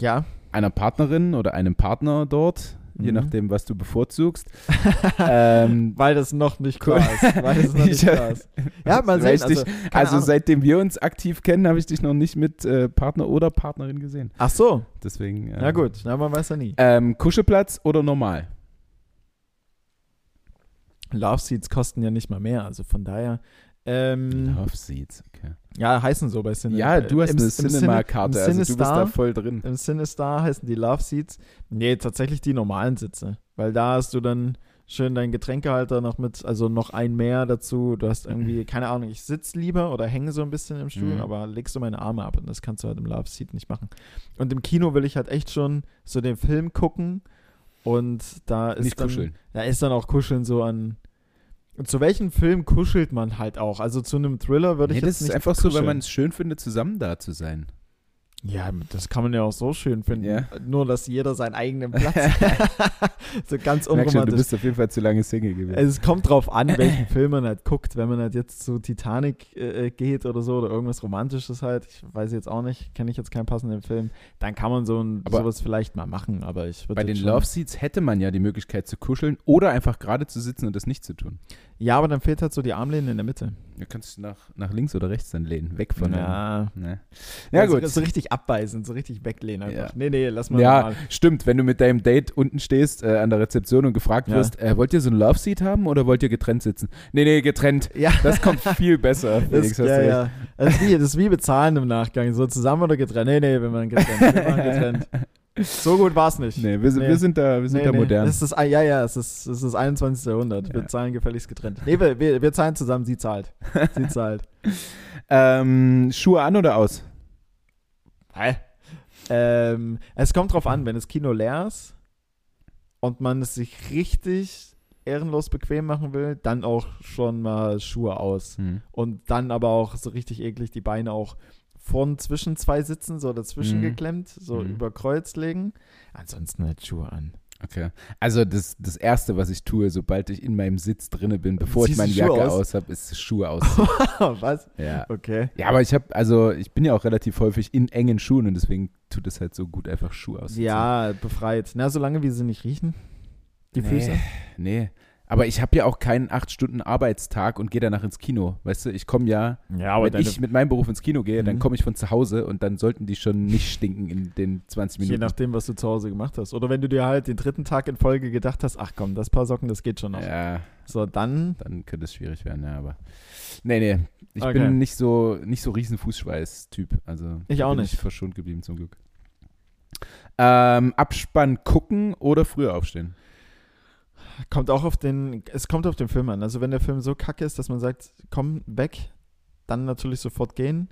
Ja. einer Partnerin oder einem Partner dort, je Mhm. nachdem, was du bevorzugst. ähm, Weil das noch nicht Cool. klar ist. Weil das noch nicht Ich- klar ist. Ja, mal sehen. ich Also, dich- also seitdem wir uns aktiv kennen, habe ich dich noch nicht mit äh, Partner oder Partnerin gesehen. Ach so. Deswegen. äh, Na gut, na, man weiß ja nie. Ähm, Kuschelplatz oder normal? Love Seats kosten ja nicht mal mehr, also von daher. Ähm, Love Seats, okay. Ja, heißen so bei Cine. Ja, du hast im- eine Cinema-Karte, also du bist da voll drin. Im CineStar heißen die Love Seats. Nee, tatsächlich die normalen Sitze. Weil da hast du dann schön deinen Getränkehalter noch mit, also noch ein mehr dazu. Du hast irgendwie, keine Ahnung, ich sitze lieber oder hänge so ein bisschen im Stuhl, Mhm. aber legst du meine Arme ab und das kannst du halt im Love Seat nicht machen. Und im Kino will ich halt echt schon so den Film gucken und da ist Nicht dann, kuscheln. da ist dann auch Kuscheln so an. Zu welchem Film kuschelt man halt auch? Also zu einem Thriller würde Nee, ich das jetzt ist nicht einfach so, weil kuscheln. man es schön findet, zusammen da zu sein. Ja, das kann man ja auch so schön finden. Ja. Nur, dass jeder seinen eigenen Platz So ganz Merk schon, du unromantisch. bist auf jeden Fall zu lange Single gewesen. Es kommt drauf an, welchen Film man halt guckt. Wenn man halt jetzt zu Titanic äh, geht oder so oder irgendwas Romantisches halt, ich weiß jetzt auch nicht, kenne ich jetzt keinen passenden Film, dann kann man so ein, Aber- sowas vielleicht mal machen. Aber ich Bei den schon- Love Seats hätte man ja die Möglichkeit zu kuscheln oder einfach gerade zu sitzen und das nicht zu tun. Ja, aber dann fehlt halt so die Armlehne in der Mitte. Du kannst nach, nach links oder rechts dann lehnen, weg von ja. dem. Ne? Ja, so, gut. So richtig abbeißen, so richtig weglehnen einfach. Ja. Nee, nee, lass mal Ja, normal. stimmt. Wenn du mit deinem Date unten stehst äh, an der Rezeption und gefragt Ja. wirst, äh, wollt ihr so ein Love Seat haben oder wollt ihr getrennt sitzen? Nee, nee, getrennt. Ja. Das kommt viel besser. Felix, Das, ja, ja. Das, ist wie, das ist wie bezahlen im Nachgang. So zusammen oder getrennt? Nee, nee, wir machen getrennt. Wir machen getrennt. So gut war es nicht. Nee, wir sind, Nee. wir sind da, wir sind Nee, da nee. modern. Das ist ja, ja, es ist, es ist das 21. Jahrhundert. Wir Ja. zahlen gefälligst getrennt. Nee, wir, wir, wir zahlen zusammen, sie zahlt. Sie zahlt. Ähm, Schuhe an oder aus? Hä? Ähm, es kommt drauf an, wenn das Kino leer ist und man es sich richtig ehrenlos bequem machen will, dann auch schon mal Schuhe aus. Hm. Und dann aber auch so richtig eklig die Beine auch vorn zwischen zwei Sitzen, so dazwischen Mhm. geklemmt, so Mhm. über Kreuz legen. Ansonsten halt Schuhe an. Okay. Also das, das Erste, was ich tue, sobald ich in meinem Sitz drinne bin, bevor ich meine Schuhe Jacke aus? aus habe, ist Schuhe aus. Was? ja. Okay. ja, aber ich habe, also ich bin ja auch relativ häufig in engen Schuhen und deswegen tut es halt so gut, einfach Schuhe auszuziehen. Ja, befreit. Na, solange wie sie nicht riechen. Die nee, Füße. Nee. Aber ich habe ja auch keinen acht Stunden Arbeitstag und gehe danach ins Kino. Weißt du, ich komme ja, Ja, wenn ich mit meinem Beruf ins Kino gehe, dann Mhm. komme ich von zu Hause und dann sollten die schon nicht stinken in den 20 Je Minuten. nachdem, was du zu Hause gemacht hast. Oder wenn du dir halt den dritten Tag in Folge gedacht hast, ach komm, das paar Socken, das geht schon noch. ja, So, dann. dann könnte es schwierig werden, ja, aber. Nee, nee. Ich Okay. bin nicht so, nicht so riesen Fußschweiß-Typ. Also Ich auch bin nicht. Ich verschont geblieben zum Glück. Ähm, Abspann gucken oder früher aufstehen? Kommt auch auf den, es kommt auf den Film an. Also wenn der Film so kacke ist, dass man sagt, komm weg, dann natürlich sofort gehen.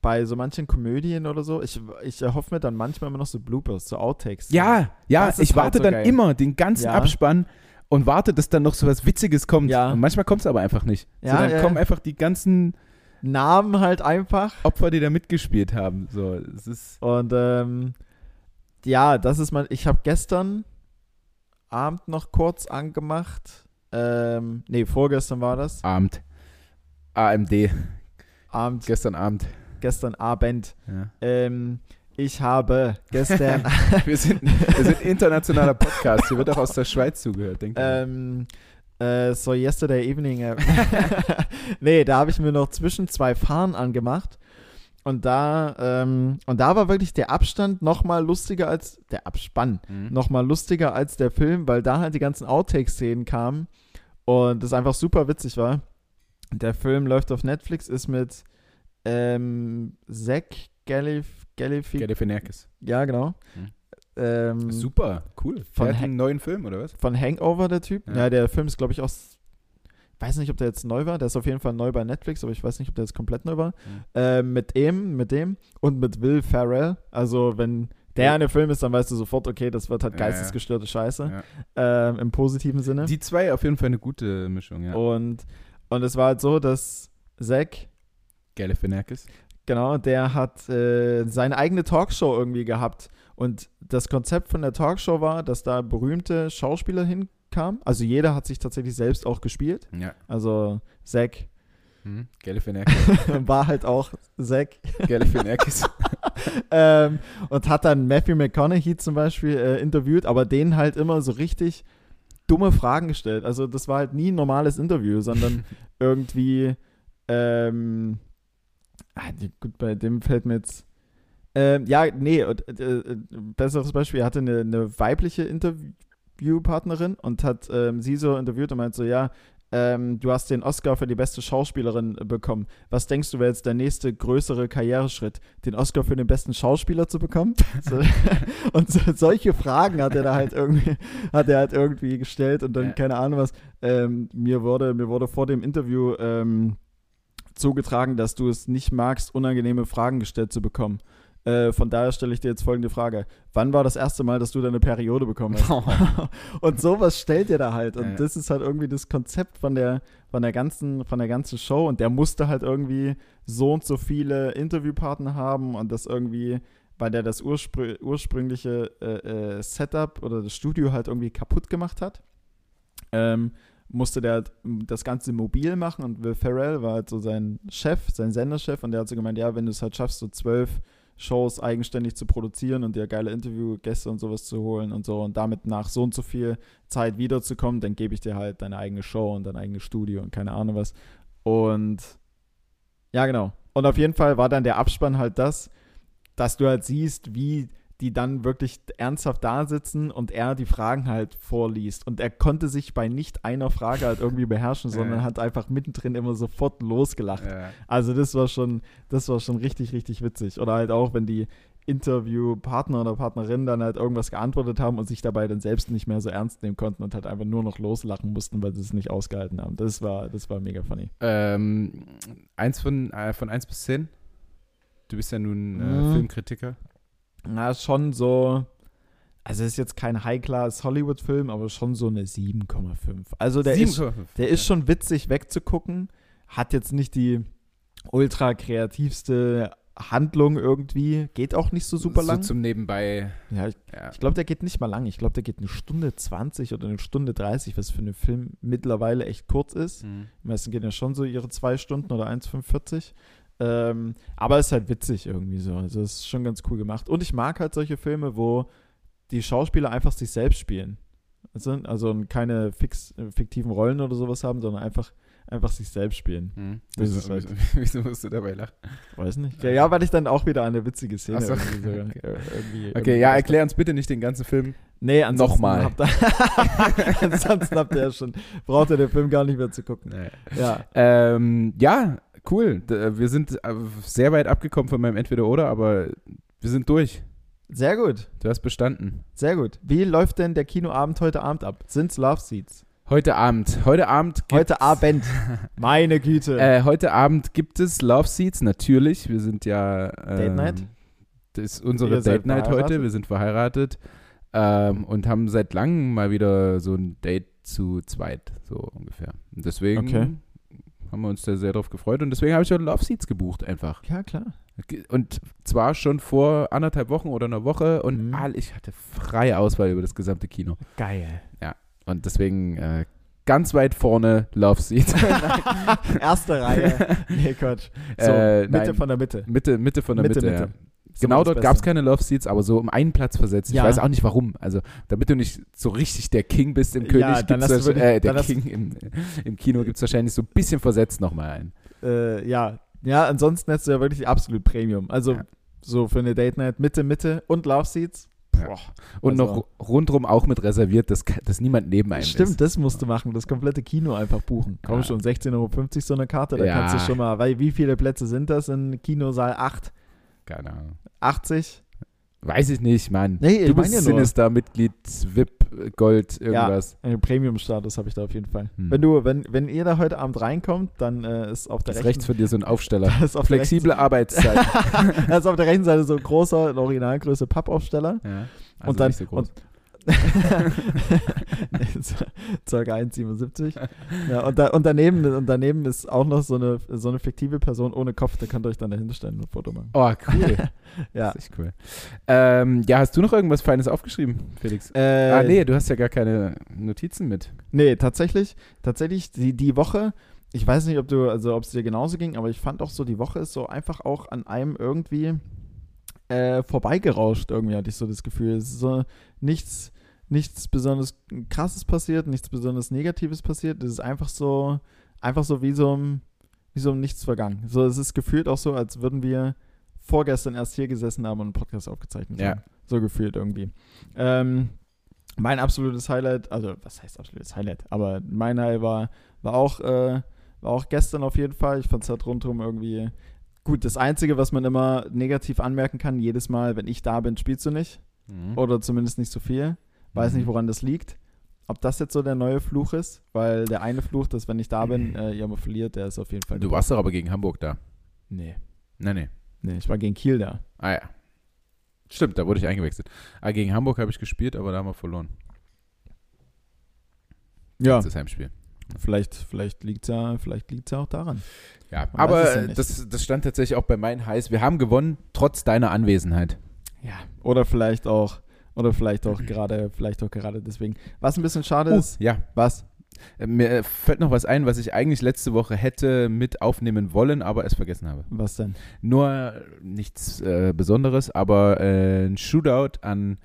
bei so manchen Komödien oder so, ich, ich erhoffe mir dann manchmal immer noch so Bloopers, so Outtakes. Ja, ja, ich halt warte so dann geil. immer den ganzen Ja. Abspann und warte, dass dann noch so was Witziges kommt. Ja. Und manchmal kommt es aber einfach nicht. Ja, so, dann ja, kommen einfach die ganzen Namen halt einfach. Opfer, die da mitgespielt haben. So, es ist Und ähm, ja, das ist mein. Ich habe gestern Abend noch kurz angemacht. Ähm, nee, vorgestern war das. Abend. AMD, Abend, gestern Abend. gestern Abend. Ja. Ähm, ich habe gestern. Wir, sind, wir sind internationaler Podcast. Hier wird auch aus der Schweiz zugehört, denke ich. ähm, äh, so yesterday evening. Äh, nee, da habe ich mir noch zwischen zwei Fahren angemacht. Und da, ähm, und da war wirklich der Abstand noch mal lustiger als der Abspann. Mhm. noch mal lustiger als der Film, weil da halt die ganzen Outtake-Szenen kamen und das einfach super witzig war. Der Film läuft auf Netflix, ist mit ähm, Zach Galif Galifianakis. Galifianakis. Ja, genau. Mhm. Ähm, Super, cool. Von Der hat einen neuen Film, oder was? Von Hangover, der Typ. Ja. Ja, der Film ist, glaube ich, aus. Weiß nicht, ob der jetzt neu war. Der ist auf jeden Fall neu bei Netflix, aber ich weiß nicht, ob der jetzt komplett neu war. Mhm. Ähm, mit dem, mit dem und mit Will Ferrell. Also, wenn der eine Film ist, dann weißt du sofort, okay, das wird halt geistesgestörte Scheiße. Ja. Ähm, Im positiven Sinne. Die zwei auf jeden Fall eine gute Mischung, ja. Und, und es war halt so, dass Zack, Galifianakis. genau, der hat äh, seine eigene Talkshow irgendwie gehabt. Und das Konzept von der Talkshow war, dass da berühmte Schauspieler hinkamen. Also jeder hat sich tatsächlich selbst auch gespielt. Ja. Also Zack. Galifianakis. war halt auch Zack. Galifianakis. ähm, und hat dann Matthew McConaughey zum Beispiel äh, interviewt, aber denen halt immer so richtig dumme Fragen gestellt. Also das war halt nie ein normales Interview, sondern irgendwie, ähm, ah, gut, bei dem fällt mir jetzt, ähm, ja, nee, und, äh, äh, besseres Beispiel, er hatte eine, eine weibliche Interviewpartnerin und hat ähm, sie so interviewt und meint so, ja, ähm, du hast den Oscar für die beste Schauspielerin bekommen. Was denkst du, wäre jetzt der nächste größere Karriereschritt? Den Oscar für den besten Schauspieler zu bekommen? So, und so, solche Fragen hat er da halt irgendwie, hat er halt irgendwie gestellt und dann, keine Ahnung was, ähm, mir wurde, mir wurde vor dem Interview ähm, zugetragen, dass du es nicht magst, unangenehme Fragen gestellt zu bekommen. Äh, von daher stelle ich dir jetzt folgende Frage. Wann war das erste Mal, dass du deine Periode bekommen hast? und sowas stellt er da halt. Und Ja. das ist halt irgendwie das Konzept von der, von der ganzen, von der ganzen Show. Und der musste halt irgendwie so und so viele Interviewpartner haben und das irgendwie, weil der das urspr ursprüngliche äh, äh, Setup oder das Studio halt irgendwie kaputt gemacht hat. Ähm, musste der halt das Ganze mobil machen und Will Ferrell war halt so sein Chef, sein Senderchef und der hat so gemeint, ja, wenn du es halt schaffst, so zwölf Shows eigenständig zu produzieren und dir geile Interviewgäste und sowas zu holen und so und damit nach so und so viel Zeit wiederzukommen, dann gebe ich dir halt deine eigene Show und dein eigenes Studio und keine Ahnung was. Und ja, genau. Und auf jeden Fall war dann der Abspann halt das, dass du halt siehst, wie die dann wirklich ernsthaft da sitzen und er die Fragen halt vorliest. Und er konnte sich bei nicht einer Frage halt irgendwie beherrschen, sondern Ja. hat einfach mittendrin immer sofort losgelacht. ja. Also das war schon, das war schon richtig, richtig witzig. Oder halt auch, wenn die Interviewpartner oder Partnerinnen dann halt irgendwas geantwortet haben und sich dabei dann selbst nicht mehr so ernst nehmen konnten und halt einfach nur noch loslachen mussten, weil sie es nicht ausgehalten haben. Das war, das war mega funny. Ähm, eins von, äh, von 1 bis 10. Du bist ja nun äh, Mhm. Filmkritiker. Na, schon so, also es ist jetzt kein High-Class Hollywood-Film, aber schon so eine 7,5. Also der ist, 7,5. der ist schon witzig wegzugucken, hat jetzt nicht die ultra kreativste Handlung irgendwie, geht auch nicht so super lang. So zum Nebenbei. ja, ich Ja. Ich glaube, der geht nicht mal lang. Ich glaube, der geht eine Stunde 20 oder eine Stunde 30, was für einen Film mittlerweile echt kurz ist. Mhm. Die meisten gehen ja schon so ihre zwei Stunden oder 1,45. Ähm, aber es ist halt witzig irgendwie so. Also es ist schon ganz cool gemacht. Und ich mag halt solche Filme, wo die Schauspieler einfach sich selbst spielen. Also, also keine fix, äh, fiktiven Rollen oder sowas haben, sondern einfach, einfach sich selbst spielen. Das Wieso, halt- wieso, musst du dabei lachen? Weiß nicht. Ja, ja weil ich dann auch wieder eine witzige Szene so. irgendwie so, Okay. irgendwie, Okay, irgendwie ja, erklär uns bitte nicht den ganzen Film. Nee, ansonsten Nochmal. Habt ihr, ansonsten habt ihr ja schon, braucht ihr den Film gar nicht mehr zu gucken. Ja. Ähm, ja, cool. Äh, wir sind äh, sehr weit abgekommen von meinem Entweder-Oder, aber wir sind durch. Sehr gut, Du hast bestanden. sehr gut. Wie läuft denn der Kinoabend heute Abend ab? Sind's Love Seats? Heute Abend. Heute Abend. Heute Abend. Meine Güte. Äh, heute Abend gibt es Love Seats, natürlich. Wir sind ja. Ähm, Date Night? Das ist unsere Ihr Date Night heute. Wir sind verheiratet ähm, und haben seit langem mal wieder so ein Date zu zweit, so ungefähr. Und deswegen Okay. Haben wir uns da sehr drauf gefreut und deswegen habe ich heute Love Seats gebucht einfach. ja, klar. Und zwar schon vor anderthalb Wochen oder einer Woche und Mhm. all, ich hatte freie Auswahl über das gesamte Kino. Geil. Und deswegen äh, ganz weit vorne Love Seats. Erste Reihe. Nee, Quatsch. So, Äh, Mitte nein. von der Mitte. Mitte, Mitte von der Mitte, Mitte. Mitte. Ja. Genau dort gab es keine Love Seats, aber so um einen Platz versetzt. Ja. Ich weiß auch nicht warum. Also, damit du nicht so richtig der King bist im König, Ja, gibt's das, äh, der King im, im Kino gibt es wahrscheinlich so ein bisschen versetzt nochmal ein. Äh, ja. Ja, ansonsten hättest du ja wirklich absolut Premium. Also Ja. so für eine Date Night Mitte, Mitte und Love Seats. Ja. Und Also- noch rundrum auch mit reserviert, dass, dass niemand neben einem Stimmt, ist. das musst du machen. Das komplette Kino einfach buchen. Komm Ja. schon, 16,50 Euro so eine Karte. Da Ja. kannst du schon mal, weil wie viele Plätze sind das in Kinosaal 8? Keine Ahnung. 80? Weiß ich nicht, Mann. Nee, du bist ja. Sinister-Mitglied, VIP, Gold, irgendwas. Einen Premium-Status habe ich da auf jeden Fall. Hm. Wenn du, wenn, wenn ihr da heute Abend reinkommt, dann äh, ist auf der Das ist rechten rechts von dir so ein Aufsteller. ist auf Flexible Arbeitszeit. rechten, da ist auf der rechten Seite so ein großer, in Originalgröße Pappaufsteller. ja. Also und dann nicht so groß. und, circa 1,77. Ja, und, da, und, daneben, und daneben ist auch noch so eine, so eine fiktive Person ohne Kopf, da könnt ihr euch dann dahinter stellen und ein Foto machen. oh, cool. Ja. Das ist echt cool. Ähm, ja, hast du noch irgendwas Feines aufgeschrieben, Felix? Äh, ah, nee, du hast ja gar keine Notizen mit. Nee, tatsächlich, tatsächlich, die, die Woche, ich weiß nicht, ob du, also ob es dir genauso ging, aber ich fand auch so, die Woche ist so einfach auch an einem irgendwie äh, vorbeigerauscht, irgendwie hatte ich so das Gefühl. Es ist so nichts, nichts besonders krasses passiert, nichts besonders Negatives passiert. Es ist einfach so, einfach so wie so ein, wie so ein Nichts vergangen. So, es ist gefühlt auch so, als würden wir vorgestern erst hier gesessen haben und einen Podcast aufgezeichnet Ja. haben. So gefühlt irgendwie. Ähm, mein absolutes Highlight, also was heißt absolutes Highlight, aber mein Highlight war, war, auch, äh, war auch gestern auf jeden Fall. Ich fand es halt rundherum irgendwie gut. Das Einzige, was man immer negativ anmerken kann, jedes Mal, wenn ich da bin, spielst du nicht. Mhm. Oder zumindest nicht so viel. Weiß Mhm. nicht, woran das liegt. Ob das jetzt so der neue Fluch ist, weil der eine Fluch, dass wenn ich da bin, äh, ihr immer verliert, der ist auf jeden Fall. Du warst doch aber gegen Hamburg da. Nee. Nein, nee. Nee, ich war gegen Kiel da. Ah ja. Stimmt, da wurde ich eingewechselt. Ah, gegen Hamburg habe ich gespielt, aber da haben wir verloren. Ja, Das Heimspiel. vielleicht, vielleicht liegt es ja, vielleicht liegt's ja auch daran. Ja, Man aber ja das, das stand tatsächlich auch bei meinen Highs. Wir haben gewonnen, trotz deiner Anwesenheit. Ja. Oder vielleicht auch, oder vielleicht auch gerade, vielleicht auch gerade deswegen. Was ein bisschen schade Oh, ist, ja, was? Äh, mir äh, fällt noch was ein, was ich eigentlich letzte Woche hätte mit aufnehmen wollen, aber es vergessen habe. Was denn? Nur nichts äh, Besonderes, aber äh, ein Shootout an,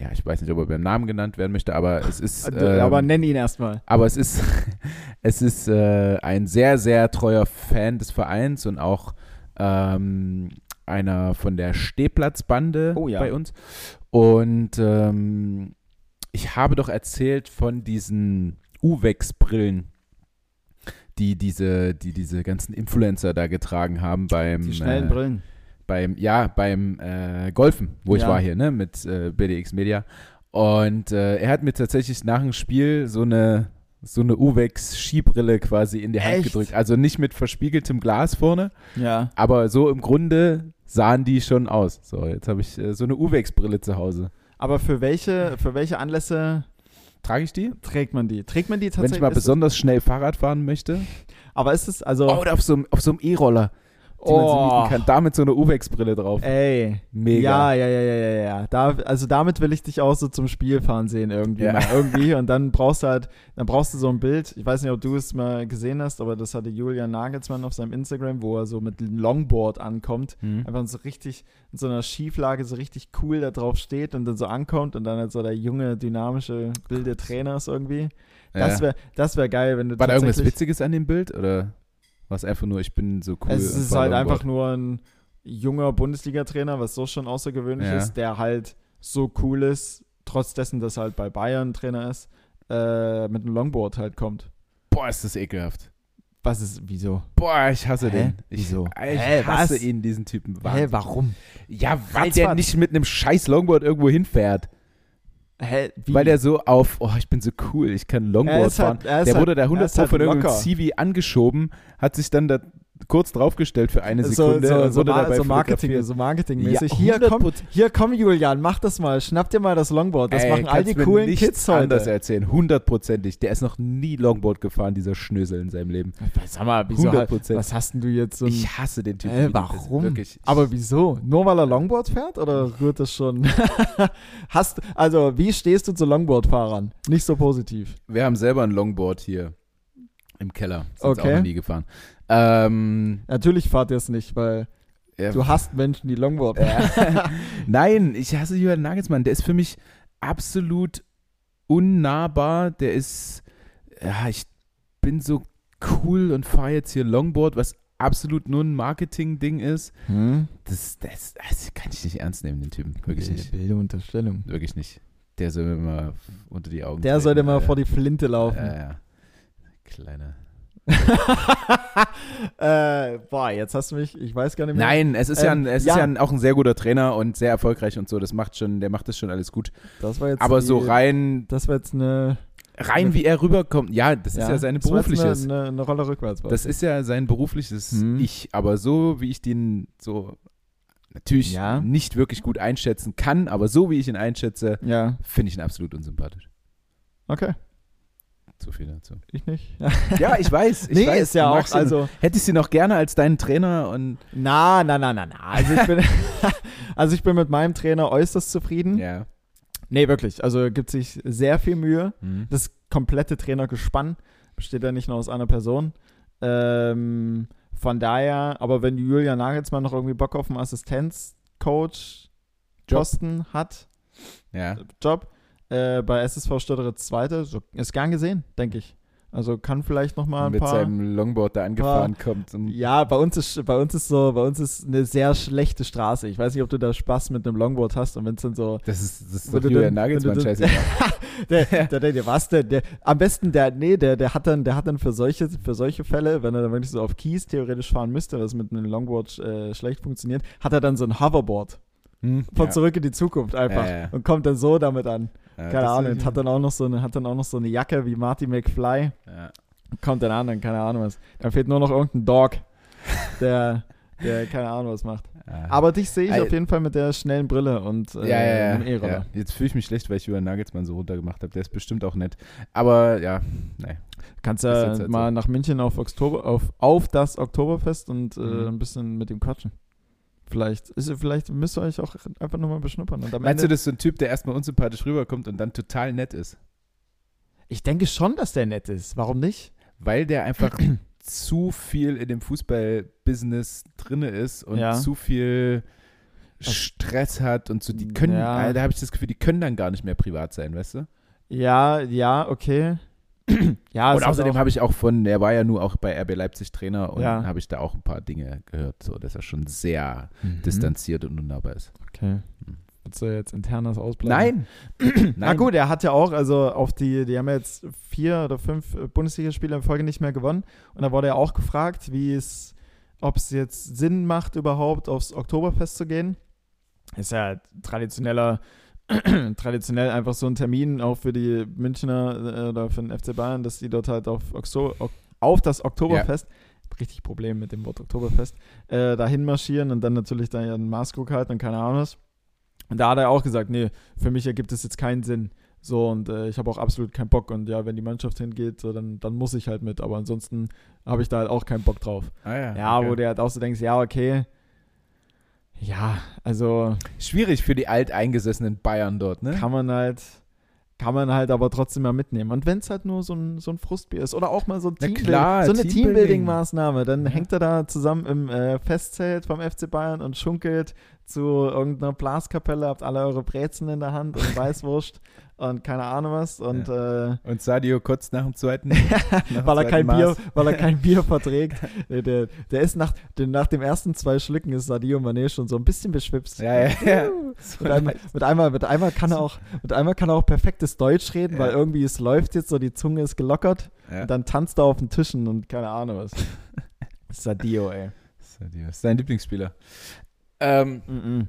ja, ich weiß nicht, ob er beim Namen genannt werden möchte, aber es ist. Äh, aber nenn ihn erstmal. Aber es ist, es ist äh, ein sehr, sehr treuer Fan des Vereins und auch ähm, einer von der Stehplatzbande Oh ja. bei uns. Und ähm, ich habe doch erzählt von diesen Uwex-Brillen, die diese, die diese ganzen Influencer da getragen haben beim Die schnellen äh, Brillen. beim, ja, beim äh, Golfen, wo ich Ja. war hier, ne, mit äh, BDX Media. Und äh, er hat mir tatsächlich nach dem Spiel so eine, so eine Uwex-Skibrille quasi in die Hand Echt? gedrückt. Also nicht mit verspiegeltem Glas vorne, Ja. aber so im Grunde sahen die schon aus. So, jetzt habe ich äh, so eine Uwex-Brille zu Hause. Aber für welche, für welche Anlässe Trage ich die? trägt man die? Trägt man die Wenn tatsächlich? ich mal besonders schnell Fahrrad fahren möchte. aber ist es, also. Oh, oder auf so, einem- auf so einem E-Roller, die man so Oh. mieten kann. Da mit so einer Uwex-Brille drauf. Ey. Mega. Ja, ja, ja, ja, ja, ja. Da, also damit will ich dich auch so zum Spielfahren sehen irgendwie Ja. Irgendwie. Und dann brauchst du halt, dann brauchst du so ein Bild. Ich weiß nicht, ob du es mal gesehen hast, aber das hatte Julian Nagelsmann auf seinem Instagram, wo er so mit Longboard ankommt. Hm. Einfach so richtig in so einer Schieflage so richtig cool da drauf steht und dann so ankommt und dann halt so der junge, dynamische, wilde Trainer ist irgendwie. Das wäre das wär geil, wenn du War da irgendwas Witziges an dem Bild oder war es einfach nur, ich bin so cool? Es und ist halt einfach nur ein junger Bundesliga-Trainer, was so schon außergewöhnlich Ja. ist, der halt so cool ist, trotz dessen, dass er halt bei Bayern Trainer ist, äh, mit einem Longboard halt kommt. Boah, ist das ekelhaft. Was ist, wieso? Boah, ich hasse Hä? den. Ich, Wieso? Ich Hä, hasse was? ihn, diesen Typen. Hä, warum? Ja, weil Ratzfatz. der nicht mit einem scheiß Longboard irgendwo hinfährt. Hä, wie? Weil der so auf, oh, ich bin so cool, ich kann Longboard halt- fahren. er der halt- wurde da 100 er ist halt von irgendeinem. Zivi angeschoben, hat sich dann da kurz draufgestellt für eine so, Sekunde so, so, ma dabei so Marketing, so Marketingmäßig. Ja, hier, komm, 100%. hier komm, Julian, mach das mal. Schnapp dir mal das Longboard. Das Ey, machen all die coolen Kids heute. anders erzählen, hundertprozentig. Der ist noch nie Longboard gefahren, dieser Schnösel in seinem Leben. Sag mal, wieso, 100%. was hast denn du jetzt so Ich hasse den Typen. Äh, warum? Wirklich. Aber wieso? Nur weil er Longboard fährt oder rührt das schon? Hast also wie stehst du zu Longboard-Fahrern? Nicht so positiv. Wir haben selber ein Longboard hier im Keller. Sind Okay. auch noch nie gefahren. Ähm, Natürlich fahrt ihr es nicht, weil ja, du hast Menschen, die Longboard. Ja. Nein, ich hasse Julian Nagelsmann. Der ist für mich absolut unnahbar. Der ist, ja, ich bin so cool und fahre jetzt hier Longboard, was absolut nur ein Marketing-Ding ist. Hm? Das, das, das kann ich nicht ernst nehmen, den Typen. Wirklich nicht. Wilde Unterstellung. Wirklich nicht. Der soll mir mal unter die Augen Der sollte mal vor die Flinte laufen. Ja, ja. Kleiner. äh, boah, jetzt hast du mich, ich weiß gar nicht mehr. Nein, es ist, ja, Ähm, ein, es ja. ist ja ein, auch ein sehr guter Trainer und sehr erfolgreich und so. Das macht schon, der macht das schon alles gut. Das war jetzt Aber die, so rein, Das war jetzt eine. rein wie er rüberkommt, ja, das ist ja seine berufliches. Eine, eine, eine Rolle rückwärts. Das ist ja sein berufliches Mhm. Ich. Aber so wie ich den so natürlich Ja. nicht wirklich gut einschätzen kann, aber so wie ich ihn einschätze, Ja, finde ich ihn absolut unsympathisch. okay. Zu viel dazu. Ich nicht. Ja, ich weiß. Ich nee, weiß, ist ja auch, also. Hättest du ihn noch gerne als deinen Trainer und Na, na, na, na, na. Also ich bin, also ich bin mit meinem Trainer äußerst zufrieden. ja. Nee, wirklich. Also gibt sich sehr viel Mühe. Mhm. Das komplette Trainergespann besteht ja nicht nur aus einer Person. Ähm, von daher, aber wenn Julian Nagelsmann noch irgendwie Bock auf einen Assistenzcoach. Posten hat, Ja. Job, äh, bei SSV Stötteritz Zweite, so, ist gern gesehen, denke ich. Also kann vielleicht noch mal ein mit paar. seinem Longboard da angefahren kommt. Und Ja, bei uns ist bei uns ist so, bei uns ist eine sehr schlechte Straße. Ich weiß nicht, ob du da Spaß mit einem Longboard hast und wenn es dann so das ist, das ist doch dann- Nagelsmann scheißegal. der, der, der, der, was, der, der, am besten der, nee, der, der hat dann, der hat dann für solche, für solche Fälle, wenn er dann wirklich so auf Keys theoretisch fahren müsste, was mit einem Longboard äh, schlecht funktioniert, hat er dann so ein Hoverboard Hm? von ja. Zurück in die Zukunft einfach ja. und kommt dann so damit an. Ja, Keine Ahnung, hat dann auch noch so eine, hat dann auch noch so eine Jacke wie Marty McFly, Ja. kommt dann an, dann keine Ahnung was. Dann fehlt nur noch irgendein Dog, der, der keine Ahnung was macht. Ja. Aber dich sehe ich Ey. auf jeden Fall mit der schnellen Brille und äh, ja, ja, ja, ja. Jetzt fühle ich mich schlecht, weil ich Julian Nagelsmann so runtergemacht habe. Der ist bestimmt auch nett. Aber ja, nee. Kannst ja halt mal so. nach München auf, Oktober, auf, auf das Oktoberfest und äh, Mhm. ein bisschen mit ihm quatschen. Vielleicht, ist, vielleicht müsst ihr euch auch einfach nochmal beschnuppern. Und Meinst du, Ende, das ist so ein Typ, der erstmal unsympathisch rüberkommt und dann total nett ist? ich denke schon, dass der nett ist. Warum nicht? Weil der einfach zu viel in dem Fußball-Business drinne ist und Ja. zu viel Stress hat und so, die können, Ja. äh, da habe ich das Gefühl, die können dann gar nicht mehr privat sein, weißt du? Ja, ja, okay. ja, und außerdem habe ich auch von, er war ja nur auch bei RB Leipzig Trainer und Ja. habe ich da auch ein paar Dinge gehört, so dass er schon sehr Mhm. distanziert und unnahbar ist. Okay. Hm. Willst du jetzt internes ausbleiben? Nein! Na gut, er hat ja auch, also auf die, die haben ja jetzt vier oder fünf Bundesligaspiele in Folge nicht mehr gewonnen. Und da wurde er auch gefragt, wie es, ob es jetzt Sinn macht, überhaupt aufs Oktoberfest zu gehen. Ist ja traditioneller, traditionell einfach so ein Termin auch für die Münchner äh, oder für den FC Bayern, dass die dort halt auf, Oxo auf das Oktoberfest, richtig Problem mit dem Wort Oktoberfest, äh, dahin marschieren und dann natürlich da ja einen Maßkrug halten und keine Ahnung was. Und da hat er auch gesagt, nee, für mich ergibt es jetzt keinen Sinn. So, und äh, ich habe auch absolut keinen Bock. Und ja, wenn die Mannschaft hingeht, so, dann, dann muss ich halt mit. Aber ansonsten habe ich da halt auch keinen Bock drauf. Ah, ja, Ja, okay. wo du halt auch so denkst, ja, okay. Ja, also Schwierig für die alteingesessenen Bayern dort, ne? kann man halt, kann man halt aber trotzdem mal mitnehmen. Und wenn es halt nur so ein, so ein Frustbier ist oder auch mal so, ein Teambuilding- klar, so eine Teambuilding. Teambuilding-Maßnahme, dann Ja. hängt er da zusammen im äh, Festzelt vom FC Bayern und schunkelt zu irgendeiner Blaskapelle, habt alle eure Brezen in der Hand und Weißwurst und keine Ahnung was und äh, Und Sadio kotzt nach dem zweiten. nach weil er kein Bier, weil er kein Bier verträgt. Der, der, der ist nach, den, nach dem ersten zwei Schlücken ist Sadio Mané schon so ein bisschen beschwipst. Ja, ja, ja. Mit, einem, mit, einmal, mit einmal kann er auch, mit einmal kann er auch perfektes Deutsch reden, Ja. weil irgendwie es läuft jetzt so, die Zunge ist gelockert ja. und dann tanzt er auf den Tischen und keine Ahnung was. Sadio, ey. Sadio ist dein Lieblingsspieler. Ähm, Mm -mm.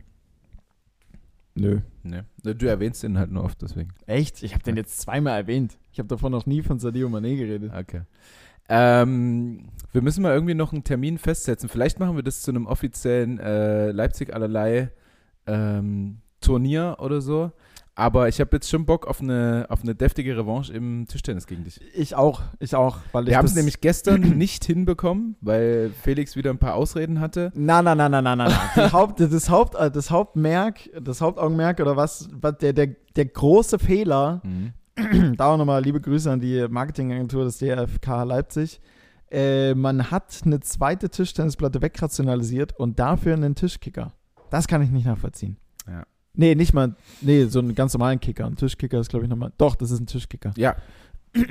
Nö. Ne. Du erwähnst den halt nur oft, deswegen. Echt? Ich habe den jetzt zweimal erwähnt. Ich habe davon noch nie von Sadio Mané geredet. Okay. Ähm, wir müssen mal irgendwie noch einen Termin festsetzen. Vielleicht machen wir das zu einem offiziellen äh, Leipzig allerlei ähm, Turnier oder so. Aber ich habe jetzt schon Bock auf eine, auf eine deftige Revanche im Tischtennis gegen dich. Ich auch, ich auch. Weil wir haben es nämlich gestern nicht hinbekommen, weil Felix wieder ein paar Ausreden hatte. Na, na, na, na, na, na. na. Haupt, das, Haupt, das Hauptmerk, das Hauptaugenmerk oder was, was der, der, der große Fehler, mhm. da auch nochmal liebe Grüße an die Marketingagentur des DFK Leipzig. Äh, man hat eine zweite Tischtennisplatte wegrationalisiert und dafür einen Tischkicker. Das kann ich nicht nachvollziehen. Ja. Nee, nicht mal, nee, so einen ganz normalen Kicker. Ein Tischkicker ist, glaube ich, nochmal. Doch, das ist ein Tischkicker. Ja.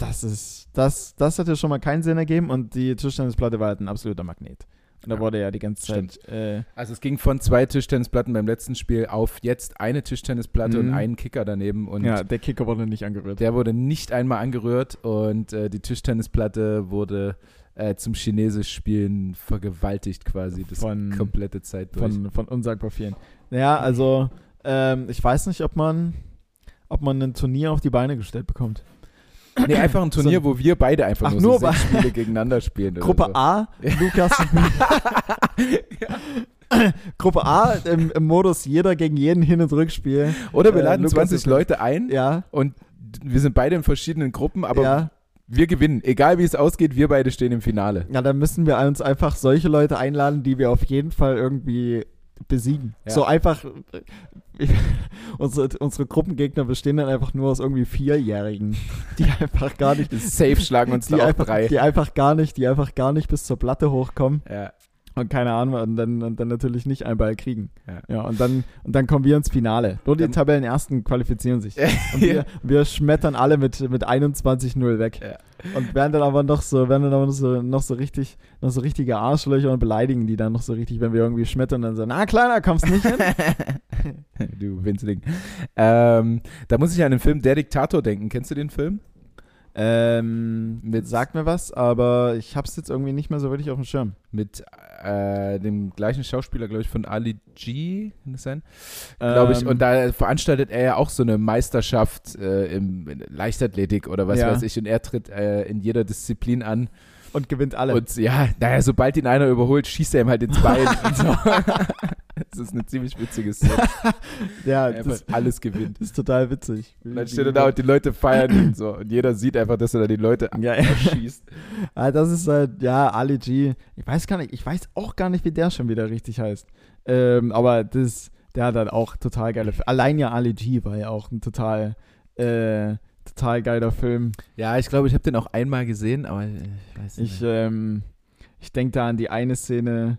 Das ist, das, das hat ja schon mal keinen Sinn ergeben und die Tischtennisplatte war halt ein absoluter Magnet. Und da ja. wurde ja die ganze Zeit. Äh, also es ging von zwei Tischtennisplatten beim letzten Spiel auf jetzt eine Tischtennisplatte und mhm. einen Kicker daneben. Und ja, der Kicker wurde nicht angerührt. Der wurde nicht einmal angerührt und äh, die Tischtennisplatte wurde äh, zum Chinesisch spielen vergewaltigt quasi das von, komplette Zeit durch. Von, von unsagbar vielen. Ja, also ähm, ich weiß nicht, ob man, ob man ein Turnier auf die Beine gestellt bekommt. Nee, einfach ein Turnier, so, wo wir beide einfach ach, nur, so Spiele gegeneinander spielen. Gruppe so. A, Lukas. Gruppe A im, im, Modus jeder gegen jeden Hin- und Rückspiel. Oder wir äh, laden äh, 20 Leute ein ja. und wir sind beide in verschiedenen Gruppen, aber ja. Wir gewinnen. Egal wie es ausgeht, wir beide stehen im Finale. Ja, dann müssen wir uns einfach solche Leute einladen, die wir auf jeden Fall irgendwie besiegen. Ja. So einfach, unsere, unsere Gruppengegner bestehen dann einfach nur aus irgendwie Vierjährigen, die einfach gar nicht. Safe schlagen uns die da einfach, drei. Die einfach gar nicht, die einfach gar nicht bis zur Platte hochkommen. Ja. Und keine Ahnung, und dann, und dann natürlich nicht einen Ball kriegen. Ja. ja, und, dann, und dann kommen wir ins Finale. Nur die Tabellenersten qualifizieren sich. und wir, wir schmettern alle mit, mit 21-0 weg. Ja. Und werden dann aber noch so, werden dann aber noch so, noch so richtig, noch so richtige Arschlöcher und beleidigen die dann noch so richtig, wenn wir irgendwie schmettern und dann so, na kleiner, kommst nicht hin. du Winzling. Ähm, da muss ich an den Film Der Diktator denken. Kennst du den Film? Ähm, mit, sagt mir was, aber ich hab's jetzt irgendwie nicht mehr so wirklich auf dem Schirm. Mit äh, dem gleichen Schauspieler, glaube ich, von Ali G, kann das sein? Glaube ich. Ähm, und da veranstaltet er ja auch so eine Meisterschaft äh, im in Leichtathletik oder was ja. weiß ich. Und er tritt äh, in jeder Disziplin an. Und gewinnt alle. Und ja, naja, sobald ihn einer überholt, schießt er ihm halt ins Bein. so. Das ist eine ziemlich witzige Szene. ja, das alles gewinnt. Das ist total witzig. Und dann steht er da und die Leute feiern ihn so. Und jeder sieht einfach, dass er da die Leute ja, erschießt. ja, das ist halt, ja, Ali G. Ich weiß gar nicht, ich weiß auch gar nicht, wie der schon wieder richtig heißt. Ähm, aber das, der hat halt auch total geile. Allein ja Ali G war ja auch ein total, äh, total geiler Film. Ja, ich glaube, ich habe den auch einmal gesehen, aber ich weiß nicht. Ich, ähm, ich denke da an die eine Szene,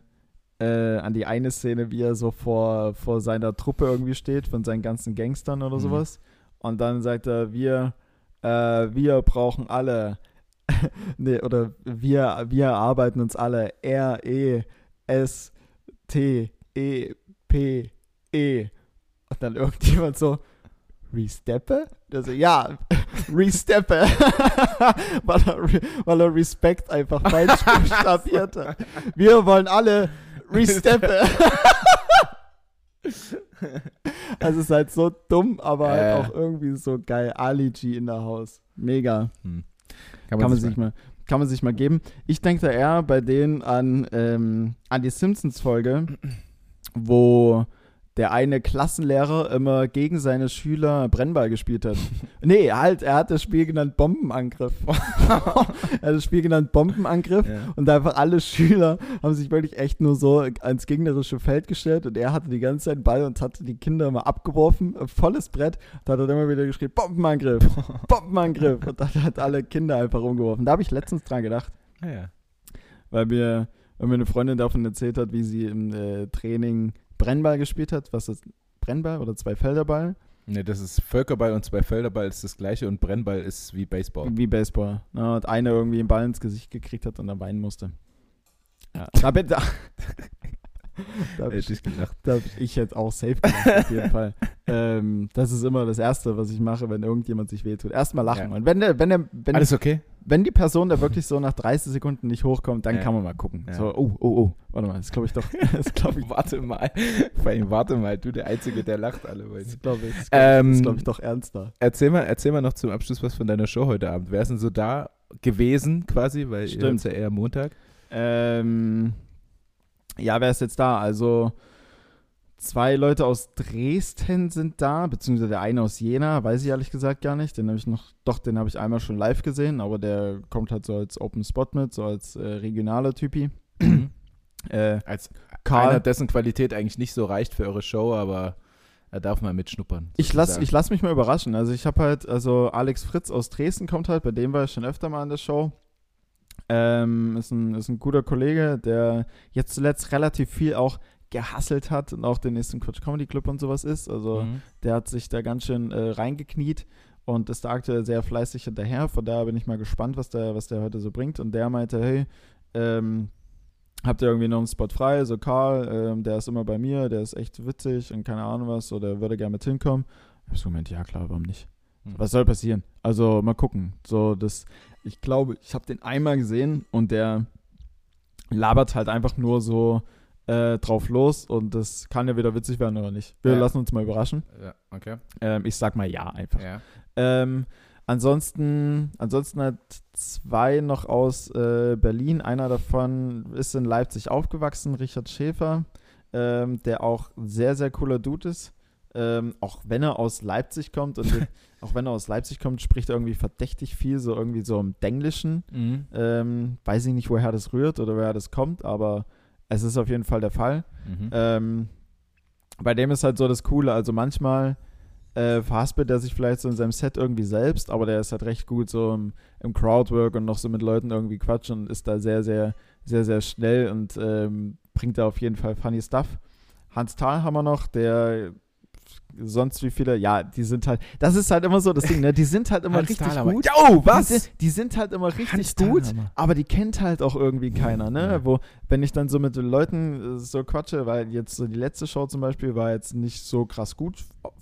äh, an die eine Szene, wie er so vor, vor seiner Truppe irgendwie steht, von seinen ganzen Gangstern oder mhm. sowas. Und dann sagt er, wir, äh, wir brauchen alle, nee, oder wir, wir arbeiten uns alle R, E, S, T, E, P, E. Und dann irgendjemand so, Resteppe? Also, ja, Resteppe. weil, er, weil er Respekt einfach falsch buchstabiert hat. Wir wollen alle Resteppe. also es ist halt so dumm, aber halt äh. halt auch irgendwie so geil. Ali G in der Haus. Mega. Hm. Kann, man, kann man sich mal, kann man sich mal geben. Ich denke da eher bei denen an, ähm, an die Simpsons-Folge, wo der eine Klassenlehrer immer gegen seine Schüler Brennball gespielt hat. nee, halt, er hat das Spiel genannt Bombenangriff. er hat das Spiel genannt Bombenangriff ja. und einfach alle Schüler haben sich wirklich echt nur so ans gegnerische Feld gestellt und er hatte die ganze Zeit Ball und hatte die Kinder immer abgeworfen, volles Brett, da hat er immer wieder geschrieben, Bombenangriff, Bombenangriff und dann hat alle Kinder einfach umgeworfen. Da habe ich letztens dran gedacht. Ah, ja. Weil mir, weil mir eine Freundin davon erzählt hat, wie sie im äh, Training Brennball gespielt hat. Was ist Brennball oder Zweifelderball? Ne, das ist Völkerball und Zweifelderball ist das gleiche und Brennball ist wie Baseball. Wie Baseball. Ja, und einer irgendwie einen Ball ins Gesicht gekriegt hat und dann weinen musste. Ja, da bin da. da habe ich, gedacht. Da hab ich jetzt auch safe gemacht, auf jeden Fall. ähm, das ist immer das Erste, was ich mache, wenn irgendjemand sich wehtut. Erstmal lachen. Ja. Und wenn der, wenn der, wenn, Alles okay? wenn die Person da wirklich so nach 30 Sekunden nicht hochkommt, dann Ja. kann man mal gucken. Ja. So, oh, oh, oh. Warte mal, das glaube ich doch. Das glaube ich, Warte mal. Vor allem, warte mal, du der Einzige, der lacht alle das glaube ich, das Ähm, glaub ich doch ernster. Erzähl mal, erzähl mal noch zum Abschluss was von deiner Show heute Abend. Wer ist denn so da gewesen quasi? Weil ihr Stimmt. hört's ja eher Montag. Ähm, ja, wer ist jetzt da? Also zwei Leute aus Dresden sind da, beziehungsweise der eine aus Jena, weiß ich ehrlich gesagt gar nicht. Den habe ich noch, doch, den habe ich einmal schon live gesehen, aber der kommt halt so als Open Spot mit, so als äh, regionaler Typi. äh, Als Karl. einer, dessen Qualität eigentlich nicht so reicht für eure Show, aber er darf mal mitschnuppern. Ich lass, sozusagen. ich lass mich mal überraschen. Also ich habe halt, also Alex Fritz aus Dresden kommt halt, bei dem war ich schon öfter mal in der Show. Ähm, ist, ein, ist ein guter Kollege, der jetzt zuletzt relativ viel auch gehasselt hat und auch den nächsten Quatsch Comedy Club und sowas ist. Also Mhm. der hat sich da ganz schön äh, reingekniet und ist da aktuell sehr fleißig hinterher. Von daher bin ich mal gespannt, was der, was der heute so bringt. Und der meinte, hey, ähm, habt ihr irgendwie noch einen Spot frei? So Karl, ähm, der ist immer bei mir, der ist echt witzig und keine Ahnung was, oder würde gerne mit hinkommen. Ich hab so gemeint, ja klar, warum nicht? Mhm. Was soll passieren? Also mal gucken. So, das, ich glaube, ich habe den einmal gesehen und der labert halt einfach nur so äh, drauf los und das kann ja wieder witzig werden oder nicht. Wir Ja. lassen uns mal überraschen. Ja, okay. Ähm, ich sag mal ja einfach. Ja. Ähm, ansonsten, ansonsten hat zwei noch aus äh, Berlin. Einer davon ist in Leipzig aufgewachsen, Richard Schäfer, ähm, der auch ein sehr, sehr cooler Dude ist. Ähm, auch wenn er aus Leipzig kommt und auch wenn er aus Leipzig kommt, spricht er irgendwie verdächtig viel, so irgendwie so im Denglischen. Mhm. Ähm, weiß ich nicht, woher das rührt oder woher das kommt, aber es ist auf jeden Fall der Fall. Mhm. Ähm, bei dem ist halt so das Coole, also manchmal äh, verhaspelt er sich vielleicht so in seinem Set irgendwie selbst, aber der ist halt recht gut so im, im Crowdwork und noch so mit Leuten irgendwie quatschen und ist da sehr, sehr, sehr, sehr schnell und ähm, bringt da auf jeden Fall funny Stuff. Hans Thal haben wir noch, der sonst wie viele, ja, die sind halt, das ist halt immer so das Ding, ne? Die sind halt immer Hans richtig Thalhammer. gut. Oh, Die, was? sind- die sind halt immer richtig Hans gut, Thalhammer. aber die kennt halt auch irgendwie keiner, ne? Ja. Wo, wenn ich dann so mit den Leuten äh, so quatsche, weil jetzt so die letzte Show zum Beispiel war jetzt nicht so krass gut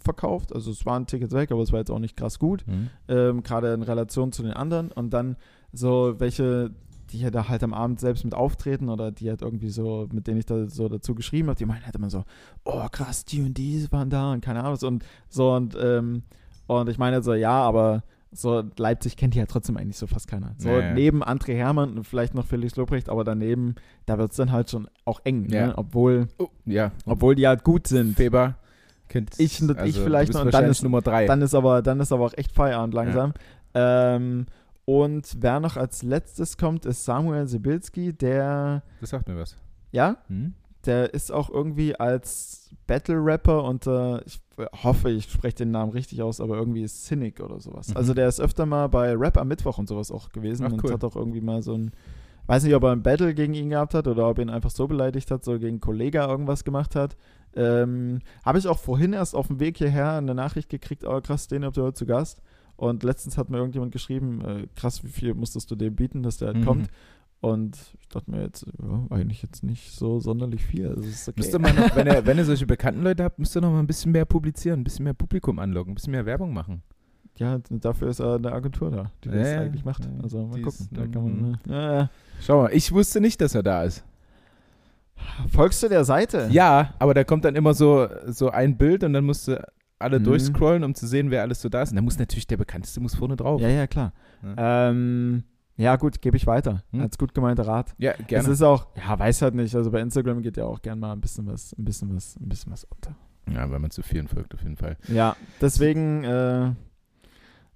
verkauft, also es waren Tickets weg, aber es war jetzt auch nicht krass gut, Mhm. ähm, gerade in Relation zu den anderen und dann so welche, die ja da halt am Abend selbst mit auftreten oder die halt irgendwie so, mit denen ich da so dazu geschrieben habe, die meinen halt immer so, oh krass, die und die waren da und keine Ahnung und so und, ähm, und ich meine so, ja, aber so Leipzig kennt die ja trotzdem eigentlich so fast keiner. So Ja, ja. neben André Hermann und vielleicht noch Felix Lobrecht, aber daneben, da wird es dann halt schon auch eng, Ja. ne? obwohl, Oh, ja. obwohl die halt gut sind. Feber kennt Ich und ich also, vielleicht noch, und dann ist- Nummer drei. Dann ist aber, dann ist aber auch echt Feierabend langsam. Ähm, und wer noch als letztes kommt, ist Samuel Sibilski, der, das sagt mir was. ja, Hm? der ist auch irgendwie als Battle-Rapper unter, ich hoffe, ich spreche den Namen richtig aus, aber irgendwie ist Cynic oder sowas. Mhm. Also der ist öfter mal bei Rap am Mittwoch und sowas auch gewesen Ach, und cool. hat auch irgendwie mal so ein, weiß nicht, ob er ein Battle gegen ihn gehabt hat oder ob er ihn einfach so beleidigt hat, so gegen Kollega irgendwas gemacht hat. Ähm, Habe ich auch vorhin erst auf dem Weg hierher eine Nachricht gekriegt, oh krass, den habt ihr heute zu Gast. Und letztens hat mir irgendjemand geschrieben, äh, krass, wie viel musstest du dem bieten, dass der halt Mhm. kommt. Und ich dachte mir jetzt, ja, eigentlich jetzt nicht so sonderlich viel. Also okay. Müsst ihr mal noch, wenn ihr, wenn ihr solche bekannten Leute habt, müsst ihr noch mal ein bisschen mehr publizieren, ein bisschen mehr Publikum anlocken, ein bisschen mehr Werbung machen. Ja, dafür ist eine Agentur da, die das Ja, eigentlich macht. Also mal gucken. ist, Da kann man, ja, ja. Schau mal, ich wusste nicht, dass er da ist. Folgst du der Seite? Ja, aber da kommt dann immer so, so ein Bild und dann musst du alle Mhm. durchscrollen, um zu sehen, wer alles so da ist. Und da muss natürlich der bekannteste muss vorne drauf. Ja, ja, klar. Ja. Ähm, ja, gut, gebe ich weiter. Hm. Als gut gemeinter Rat. Ja, Es gerne. ist auch, ja, weiß halt nicht. Also bei Instagram geht ja auch gern mal ein bisschen was, ein bisschen was, ein bisschen was unter. Ja, weil man zu vielen folgt, auf jeden Fall. Ja, deswegen, äh,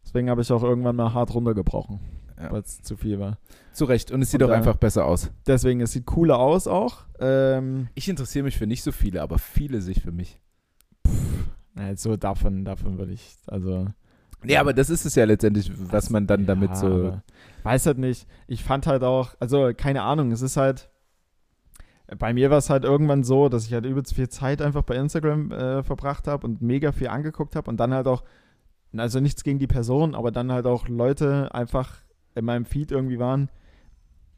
deswegen habe ich auch irgendwann mal hart runtergebrochen, Ja. weil es zu viel war. Zu Recht. Und es sieht Und auch da- einfach besser aus. Deswegen, es sieht cooler aus auch. Ähm, Ich interessiere mich für nicht so viele, aber viele sich für mich. na, so davon, davon würde ich, also. Nee, aber das ist es ja letztendlich, was man dann damit Ja, so. aber Weiß halt nicht. Ich fand halt auch, also keine Ahnung, es ist halt. Bei mir war es halt irgendwann so, dass ich halt übelst viel Zeit einfach bei Instagram äh, verbracht habe und mega viel angeguckt habe und dann halt auch, also nichts gegen die Person, aber dann halt auch Leute einfach in meinem Feed irgendwie waren,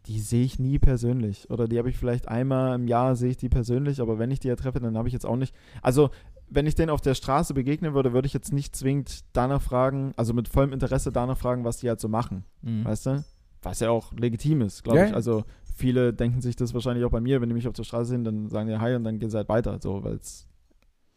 die sehe ich nie persönlich. Oder die habe ich vielleicht einmal im Jahr, sehe ich die persönlich, aber wenn ich die ja treffe, dann habe ich jetzt auch nicht. Also, wenn ich denen auf der Straße begegnen würde, würde ich jetzt nicht zwingend danach fragen, also mit vollem Interesse danach fragen, was die halt so machen. Mhm. Weißt du? Was ja auch legitim ist, glaube Ja, ich. Also, viele denken sich das wahrscheinlich auch bei mir, wenn die mich auf der Straße sehen, dann sagen die Hi und dann gehen sie halt weiter, so, weil es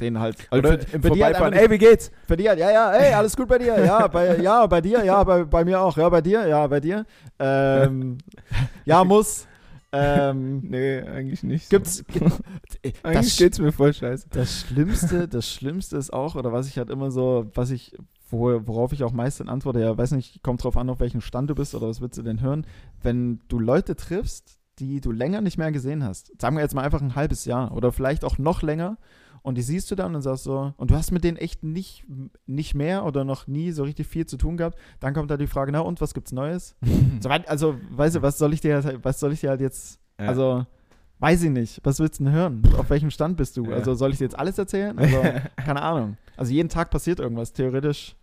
denen halt. Oder für, die halt einfach ey, wie geht's? für die halt, ja, ja, ey, alles gut bei dir? Ja, bei, ja, bei dir, ja, bei, bei mir auch, ja, bei dir, ja, bei dir. Ähm, ja, muss. Ähm, Nee, eigentlich nicht. gibt's. Eigentlich das, geht's mir voll scheiße. das Schlimmste, das Schlimmste ist auch, oder was ich halt immer so, was ich, wo, worauf ich auch meist dann antworte, ja, weiß nicht, kommt drauf an, auf welchem Stand du bist oder was willst du denn hören, wenn du Leute triffst, die du länger nicht mehr gesehen hast. Sagen wir jetzt mal einfach ein halbes Jahr oder vielleicht auch noch länger. Und die siehst du dann und sagst so, und du hast mit denen echt nicht, nicht mehr oder noch nie so richtig viel zu tun gehabt. Dann kommt da die Frage, na und was gibt's Neues? So, also, weißt du, was soll ich dir, halt- was soll ich dir halt jetzt, Ja. also, weiß ich nicht, was willst du denn hören? Auf welchem Stand bist du? Ja. Also, soll ich dir jetzt alles erzählen? Also, keine Ahnung. Also, jeden Tag passiert irgendwas, theoretisch.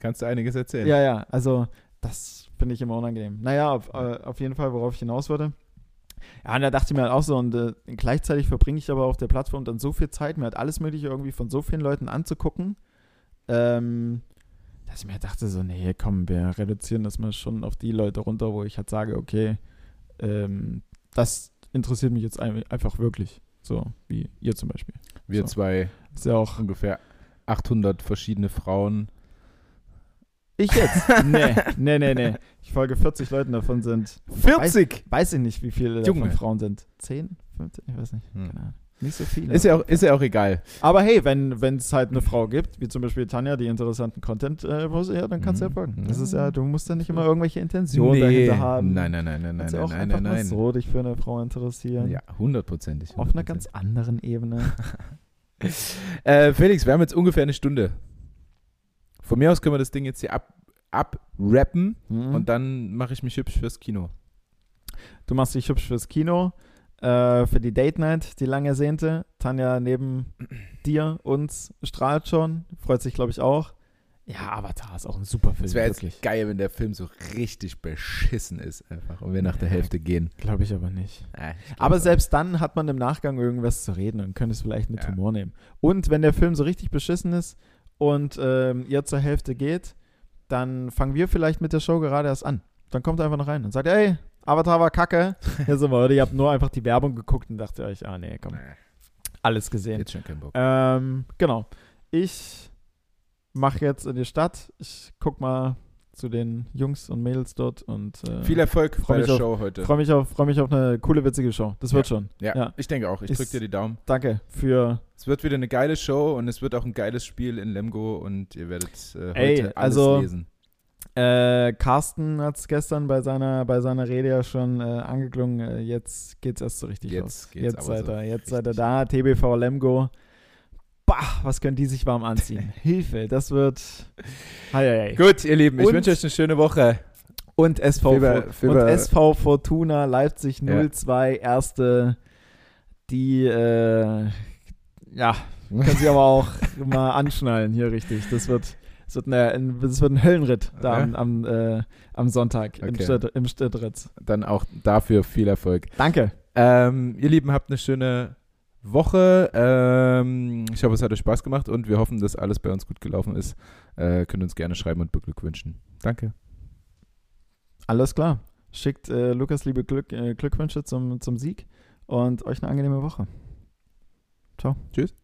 Kannst du einiges erzählen? Ja, ja, also, das finde ich immer unangenehm. Naja, auf, äh, auf jeden Fall, worauf ich hinaus wollte. Ja, und da dachte ich mir halt auch so, und äh, gleichzeitig verbringe ich aber auf der Plattform dann so viel Zeit, mir halt alles Mögliche irgendwie von so vielen Leuten anzugucken, ähm, dass ich mir dachte so, nee, komm, wir reduzieren das mal schon auf die Leute runter, wo ich halt sage, okay, ähm, das interessiert mich jetzt ein- einfach wirklich. So, wie ihr zum Beispiel. Wir So. zwei, Ist ja auch. ungefähr 800 verschiedene Frauen. Ich jetzt? nee, nee, nee, nee. Ich folge 40 Leuten, davon sind 40! Weiß ich nicht, wie viele Junge. davon Frauen sind. 10? 15? Ich weiß nicht. Hm. Keine Ahnung. Nicht so viele. Ist ja auch, ist ja auch egal. Aber hey, wenn es halt eine Frau gibt, wie zum Beispiel Tanja, die interessanten Content äh, postet, ja, dann kannst du ja Mhm. folgen. Das ist ja, du musst ja nicht immer irgendwelche Intentionen dahinter haben. Nein, nein, nein, nein, nein, Kannst ja nein, auch nein, einfach nein, mal nein. so dich für eine Frau interessieren. Ja, hundertprozentig. Auf einer ganz anderen Ebene. Äh, Felix, wir haben jetzt ungefähr eine Stunde. Von mir aus können wir das Ding jetzt hier ab, abrappen Mhm. und dann mache ich mich hübsch fürs Kino. Du machst dich hübsch fürs Kino, äh, für die Date Night, die lang ersehnte. Tanja neben dir, uns, strahlt schon. Freut sich, glaube ich, auch. Ja, Avatar ist auch ein super Film. Es wäre jetzt geil, wenn der Film so richtig beschissen ist einfach und wir nach der Ja. Hälfte gehen. Glaube ich aber nicht. Äh, ich Aber auch. selbst dann hat man im Nachgang irgendwas zu reden und könnte es vielleicht mit Ja. Humor nehmen. Und wenn der Film so richtig beschissen ist und ähm, ihr zur Hälfte geht, dann fangen wir vielleicht mit der Show gerade erst an. Dann kommt er einfach noch rein und sagt, ey, Avatar war kacke. Hier sind wir, oder ihr habt nur einfach die Werbung geguckt und dachte euch, ah nee, komm, alles gesehen. jetzt schon kein Bock. Ähm, genau. Ich mache jetzt in die Stadt. Ich guck mal zu den Jungs und Mädels dort und äh, Viel Erfolg bei der auf- Show heute. freue mich, auf- freu mich auf eine coole, witzige Show. Das wird schon. Ja, ja. ich denke auch. Ich drücke dir die Daumen. Danke für Es wird wieder eine geile Show und es wird auch ein geiles Spiel in Lemgo und ihr werdet äh, heute Ey, alles also- lesen. Äh, Carsten hat es gestern bei seiner, bei seiner Rede ja schon äh, angeklungen. Äh, jetzt geht's erst so richtig Jetzt los. geht's jetzt seid so ihr, jetzt seid ihr da. TBV Lemgo. Bah, was können die sich warm anziehen? Hilfe, das wird. Hei, hei. Gut, ihr Lieben, ich Und- wünsche euch eine schöne Woche. Und SV, Fieber- Fieber- und SV Fortuna Leipzig Ja. 02, erste, die, äh, ja, können Sie aber auch mal anschnallen hier richtig. Das wird, das wird, eine, ein, das wird ein Höllenritt da Ja. am, am, äh, am Sonntag im, Okay. Im Stadtritz. Dann auch dafür viel Erfolg. Danke. Ähm, ihr Lieben, habt eine schöne Woche. Ähm, ich hoffe, es hat euch Spaß gemacht und wir hoffen, dass alles bei uns gut gelaufen ist. Äh, könnt uns gerne schreiben und beglückwünschen. Danke. Alles klar. Schickt äh, Lukas liebe Glück, äh, Glückwünsche zum, zum Sieg und euch eine angenehme Woche. Tschüss.